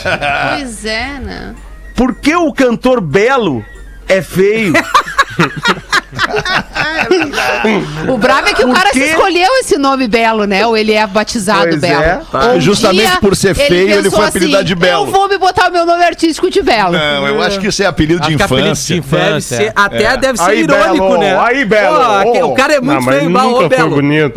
Pois é, né? Por que o cantor Belo é feio? O bravo é que o Por cara quê? se escolheu esse nome Belo, né? Ou ele é batizado Pois Belo. é. Ou um Justamente por ser feio, ele foi apelidado de Belo. Eu vou me botar o meu nome artístico de Belo. Não, eu acho que isso é apelido de é apelido infância. de infância. Deve ser, é. até deve ser Aí, irônico, Belo, né? aí, Belo, ô. o cara é muito Não, mas feio, ô, nunca foi Belo. bonito.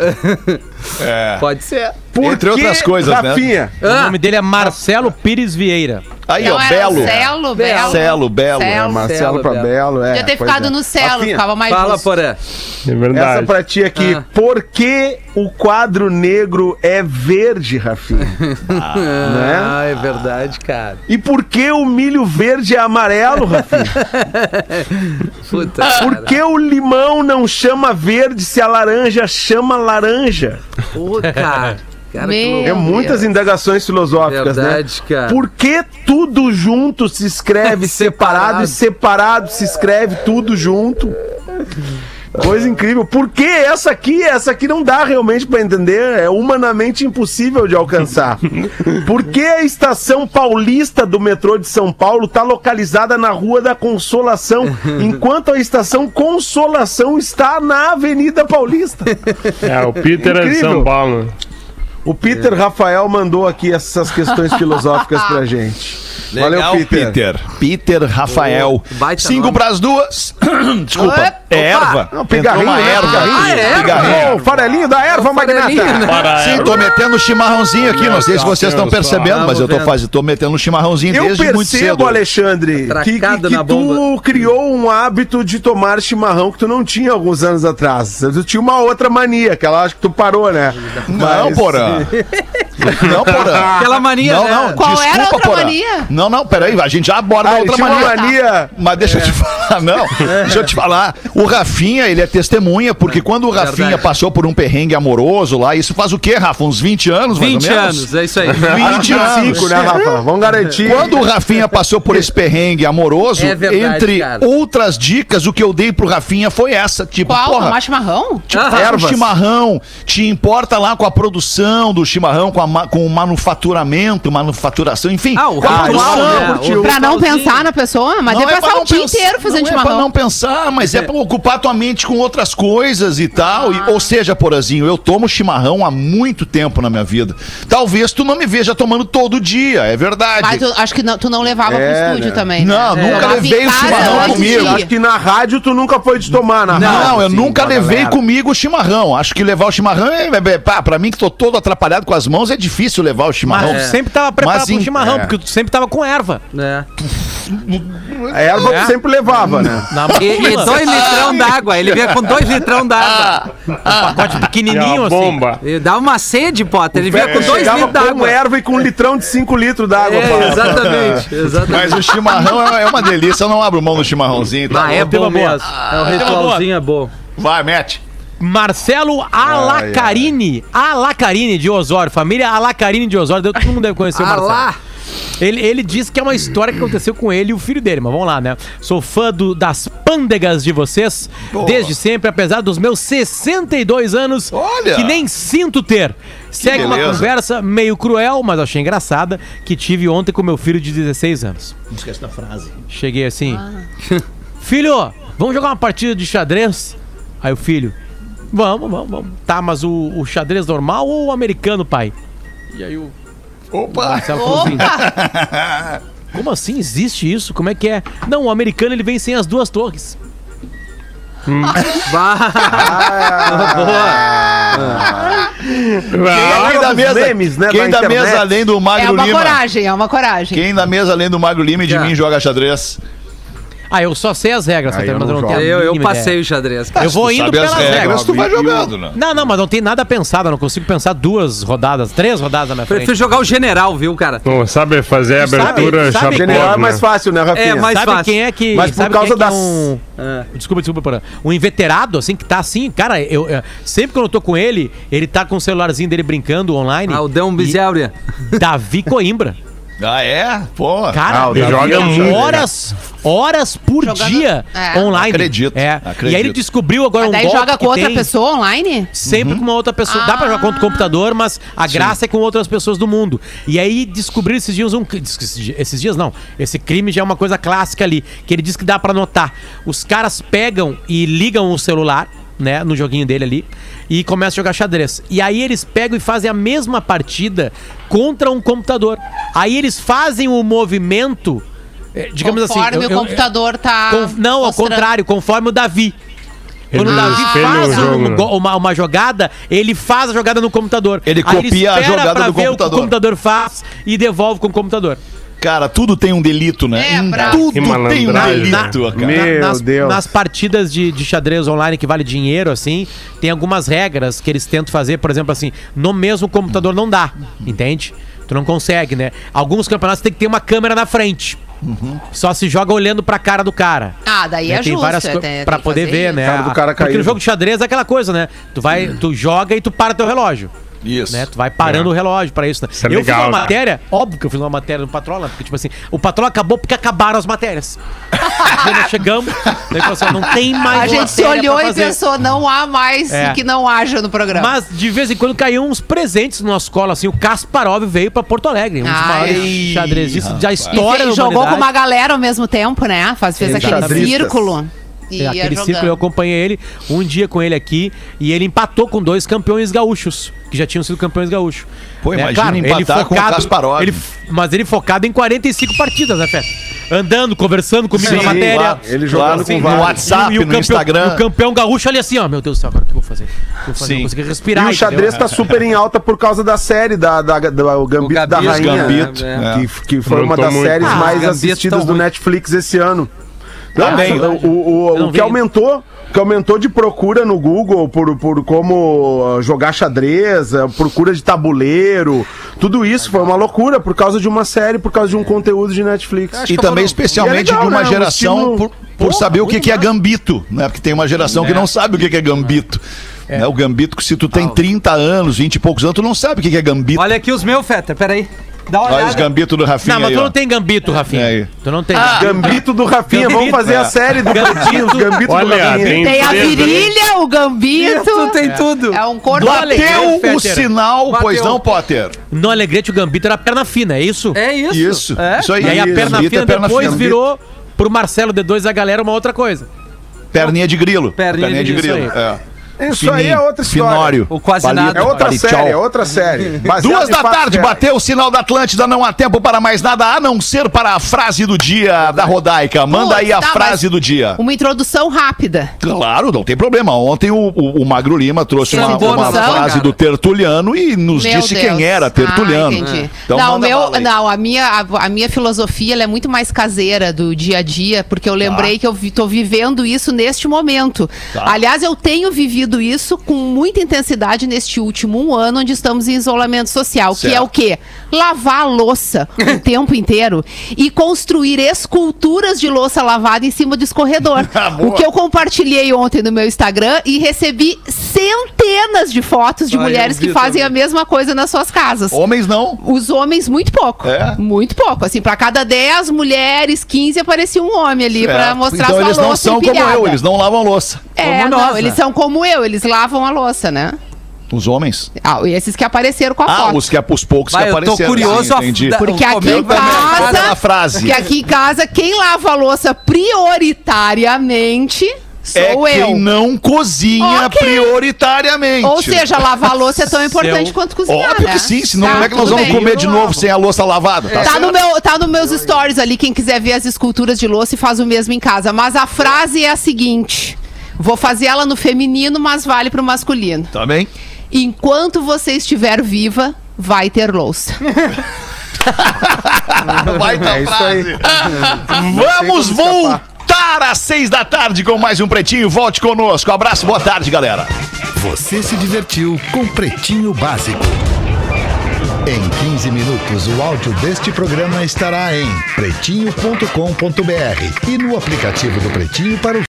Pode ser. Por Entre que, outras coisas, né? Rafinha, O nome dele é Marcelo Pires Vieira. Aí, Não, ó, era Belo. Celo, Belo. Celo, Belo. Celo. É, Marcelo Celo, pra Belo. Belo, é. Podia ter pois ficado é. no Celo, Rafinha, ficava mais Fala, justo. Porã. É Essa verdade. pra ti aqui. Ah. Por que o quadro negro é verde, Rafinha? né? Ah, é verdade, cara. E por que o milho verde é amarelo, Rafinha? Puta, Por cara. que o limão não chama verde se a laranja chama laranja? Pô, cara. Cara, É muitas indagações filosóficas, Verdade, né? cara. Por que tudo junto se escreve separado Separado. e separado se escreve tudo junto? Coisa incrível. Por que essa aqui, essa aqui não dá realmente pra entender, é humanamente impossível de alcançar. Por que a estação paulista do metrô de São Paulo tá localizada na Rua da Consolação, enquanto a estação Consolação está na Avenida Paulista? É, o Peter é de Incrível. São Paulo. O Peter Rafael mandou aqui essas questões filosóficas pra gente. Legal, Peter. Peter Rafael. baita Cinco nome. pras duas. Desculpa. É erva. Não, pigarrinho, Entrou uma né? erva. Ah, é erva? Pigarrinho. O farelinho da erva farelinho, magnata. né? Para Sim, tô metendo chimarrãozinho aqui. Não sei se vocês estão percebendo, mas eu tô fazendo, tô metendo um chimarrãozinho Eu desde muito cedo. percebo, Alexandre, que, que, Tracada que na tu bomba. criou um hábito de tomar chimarrão que tu não tinha alguns anos atrás. Tu tinha uma outra mania, que ela acho que tu parou, né? Não, Mas- Porã. Não, Porã. Aquela mania, Não, né? não, Qual desculpa, era a outra Porã. mania? Não, não, peraí, a gente já aborda Ah, a outra mania. mania. Mas deixa eu te falar, não. Deixa eu te falar. O Rafinha, ele é testemunha, porque quando o Rafinha Verdade. passou por um perrengue amoroso lá, isso faz o quê, Rafa? Uns 20 anos, mais 20 ou menos? anos, é isso aí. 20 anos. 25, né, Rafa? Vamos garantir. Quando o Rafinha passou por esse perrengue amoroso, É verdade, entre cara. outras dicas, o que eu dei pro Rafinha foi essa. Tipo, Qual? porra, Tomar chimarrão? Tipo, Ah, faz um ervas. chimarrão, te importa lá com a produção do chimarrão, com, a ma- com o manufaturamento, manufaturação, enfim. Ah, o ritual, produção. né? curtiu. O Pra não pensar na pessoa, mas Não é pra passar não o dia inteiro fazendo não É pra chimarrão. não pensar, mas é pra ocupar tua mente com outras coisas e tal. E- ou seja, Porazinho, eu tomo chimarrão há muito tempo na minha vida. Talvez tu não me veja tomando todo dia, é verdade. Mas tu, acho que não- tu não levava É, pro estúdio né? também. Não, né? nunca levei o chimarrão comigo. Acho que na rádio tu nunca foi de tomar na Não, rádio. eu assim, nunca levei galera. comigo o chimarrão. Acho que levar o chimarrão é, é, é pá, pra mim que tô todo atrapalhado com as mãos, é difícil levar o chimarrão. Mas tu sempre tava preparado Mas pro chimarrão, é. porque tu sempre tava com erva. É. A erva É. tu sempre levava, né? Na E, e dois litrão d'água. Ele vinha com dois litrão d'água. pacote E pequenininho assim. bomba. E Dá uma sede, Potter. Ele vinha com dois litros com d'água. erva e com um litrão de 5 litros d'água. pra- É, exatamente. exatamente. Mas o chimarrão é, é uma delícia, eu não abro mão do chimarrãozinho. Tá Ah, é bom? mesmo. É, o ritualzinho é bom. Vai, mete. Marcelo Alacarini. Alacarini de Osório. Família Alacarini de Osório. Todo mundo deve conhecer o Ah Marcelo. Ele, ele disse que é uma história que aconteceu com ele e o filho dele, mas vamos lá, né? Sou fã do- das pândegas de vocês desde sempre, apesar dos meus 62 anos, Olha! que nem sinto ter. Segue uma beleza. conversa meio cruel, mas achei engraçada, que tive ontem com meu filho de 16 anos. Não esquece da frase. Cheguei assim, filho, vamos jogar uma partida de xadrez? Aí o filho, vamos, vamos, vamos. Tá, mas o, o xadrez normal ou o americano, pai? E aí o Opa! Marcelo falou assim, Opa! como assim? Existe isso? Como é que é? Não, o americano ele vem sem as duas torres. Ah, Quem da dos mesa, memes, né, quem da da internet. mesa além do É Magro uma Lima? coragem, é uma coragem. Quem da mesa além do Magro Lima e de mim joga xadrez? Ah, eu só sei as regras, Aí Santana, eu mas eu não não jogo. tenho a Eu, eu mínima passei ideia. o xadrez. Eu vou Tu indo pelas regras. regras, tu vai jogando, né? Não, não, mas não tem nada pensado. Eu não consigo pensar duas rodadas, três rodadas na minha frente. Prefiro jogar o general, viu, cara? Não sabe fazer a sabe- abertura sabe chapéu, General é né? mais fácil, né, Rafinha? É, mas- sabe fácil. quem é que. Mas por sabe causa quem é que das- é um, Desculpa, desculpa, Porã. Um inveterado, assim, que tá assim, cara, eu, eu- sempre que eu tô com ele, ele tá com o celularzinho dele brincando online. Ah, o Dão Bizelria. E Davi Coimbra. Ah, é? Pô. Cara, Ah, Ele joga muito. horas, horas por Jogando- dia É. online. Acredito, É. acredito. E aí ele descobriu agora Mas um daí golpe joga com outra tem pessoa online? Sempre com uma outra pessoa. Dá pra jogar contra o computador, mas a graça é com outras pessoas do mundo. E aí descobriram esses dias um. Esses dias- esses dias não. Esse crime já é uma coisa clássica ali. Que ele diz que dá pra notar. Os caras pegam e ligam o celular. Né, no joguinho dele ali, e começam a jogar xadrez. E aí eles pegam e fazem a mesma partida contra um computador. Aí eles fazem o movimento, eh, digamos assim. Conforme o eu- computador tá. Conf- não, ao mostrando. contrário, conforme o Davi. Ele Quando o Davi faz o um- jogo, né? uma, uma jogada, ele faz a jogada no computador. Ele Aí copia a espera jogada pra do ver computador. O que o computador faz e devolve com o computador. Cara, tudo tem um delito, né? É, pra- Tudo tem um delito, Na- cara. Meu nas, Deus. nas partidas de, de xadrez online que vale dinheiro, assim, tem algumas regras que eles tentam fazer, por exemplo, assim, no mesmo computador não dá, entende? Tu não consegue, né? Alguns campeonatos tem que ter uma câmera na frente. Só se joga olhando pra cara do cara. Ah, daí né? é tem justo. várias tem- pra tem poder ver, isso. né? Cara do cara Porque caído. no jogo de xadrez é aquela coisa, né? Tu vai, tu joga e tu para teu relógio. Isso. Né? Tu vai parando o relógio pra isso. Né? Isso é eu fiz legal, uma cara. matéria, óbvio que eu fiz uma matéria no Patrola, porque, tipo assim, o Patrola acabou porque acabaram as matérias. Quando nós chegamos, daí falou assim, não tem mais A gente se olhou e pensou, não há mais É. que não haja no programa. Mas de vez em quando caíam uns presentes no nosso colo, assim. O Kasparov veio pra Porto Alegre, um dos Ai. maiores xadrezistas da E história da jogou com uma galera ao mesmo tempo, né? Faz, fez aquele xadristas. círculo. E É, aquele círculo eu acompanhei ele um dia com ele aqui e ele empatou com dois campeões gaúchos, que já tinham sido campeões gaúchos. Pô, imagina empatar com o Kasparov. ele- mas ele focado em 45 partidas, né, Fé? Andando, conversando comigo na Sim, matéria. claro. Ele jogando Assim, com no. WhatsApp, e o no campeão- Instagram. e o campeão gaúcho ali assim, ó, meu Deus do céu, agora o que eu vou fazer? O que eu vou fazer? Sim. Não consegui respirar. E o xadrez entendeu? tá super em alta por causa da série da, da, da- o Gambito, O da Rainha. Gambito, né? é. Que, que foi uma das muito. séries Ah, mais Gambitos assistidas do ruim. Netflix esse ano. Não, Ah, é o, o, o- que vi. aumentou, o que aumentou de procura no Google por, por como uh, jogar xadrez, uh, procura de tabuleiro, tudo isso foi uma loucura por causa de uma série, por causa de um conteúdo de Netflix. E também, especialmente, E é legal, de uma né? Geração estilo- por, por saber o que, que é gambito, né? Porque tem uma geração que não sabe o que, que é gambito. Né? O gambito, que se tu tem 30 anos, 20 e poucos anos, tu não sabe o que, que é gambito. Olha aqui os meus, Fetter, peraí. Dá uma Olha os olhada. gambitos do Rafinha Não, mas aí, tu ó. não tem gambito, Rafinha. É aí. Tu não tem. Gambito do Rafinha, vamos Gambito, fazer a é. série do Pretinho, os Gambito do Olha, Rafinha. tem- Tem a né? virilha, o gambito. Tu tem tudo. É um corpo Bateu o sinal, pois Bateu. não, Potter? No Alegrete o gambito era perna fina, é isso? É isso. Isso, É. isso aí. E aí a Isso. perna Gambito é fina perna depois fina. virou pro Marcelo D2 e a galera uma outra coisa. Perninha de grilo. Perninha de grilo, isso É. Isso aí é outra história. Finório. O quase Palito, nada. É outra série, é outra série. Baseado Duas da tarde, reais. bateu o sinal da Atlântida, não há tempo para mais nada, a não ser para a frase do dia da Rodaica. Manda aí a Tá, frase do dia. Uma introdução rápida. Claro, não tem problema. Ontem o, o- o Magro Lima trouxe uma, uma frase cara. do Tertuliano e nos Meu disse Deus. quem era Tertuliano. Ah, entendi. Então não, meu, não, a minha, a, a minha filosofia ela é muito mais caseira do dia a dia, porque eu lembrei que eu vi, tô vivendo isso neste momento. Tá. Aliás, eu tenho vivido isso com muita intensidade neste último um ano, onde estamos em isolamento social, que é Certo. o quê? Lavar a louça o tempo inteiro e construir esculturas de louça lavada em cima do escorredor. Ah, o que eu compartilhei ontem no meu Instagram e recebi centenas de fotos de Ah, mulheres que fazem também. a mesma coisa nas suas casas. Homens não. Os homens, muito pouco. É? Muito pouco. Assim, pra cada 10 mulheres, 15 aparecia um homem ali pra Certo. mostrar então sua eles não louça são como empilhada. eu, eles não lavam louça. É, Como não, eles né? são como eu, eles lavam a louça, né? Os homens? Ah, e esses que apareceram com a Ah, foto. os, que, os poucos Vai, que eu tô apareceram. curioso. Sim, entendi. Porque aqui em casa- frase. Porque aqui em casa, quem lava a louça prioritariamente É sou quem eu. não cozinha Ok. prioritariamente. Ou seja, lavar a louça é tão importante quanto cozinhar, Óbvio né? que sim, senão Tá, como é que nós vamos bem. comer de novo sem a louça lavada? Tá Tá, certo? no meu, tá nos meus stories ali, quem quiser ver as esculturas de louça e faz o mesmo em casa. Mas a frase é a seguinte: vou fazer ela no feminino, mas vale pro masculino. Tá bem? Enquanto você estiver viva, vai ter louça. Vai É isso aí. Vamos voltar às seis da tarde com mais um Pretinho. Volte conosco. Abraço, boa tarde, galera. Você se divertiu com Pretinho Básico. Em 15 minutos, o áudio deste programa estará em pretinho.com.br e no aplicativo do Pretinho para o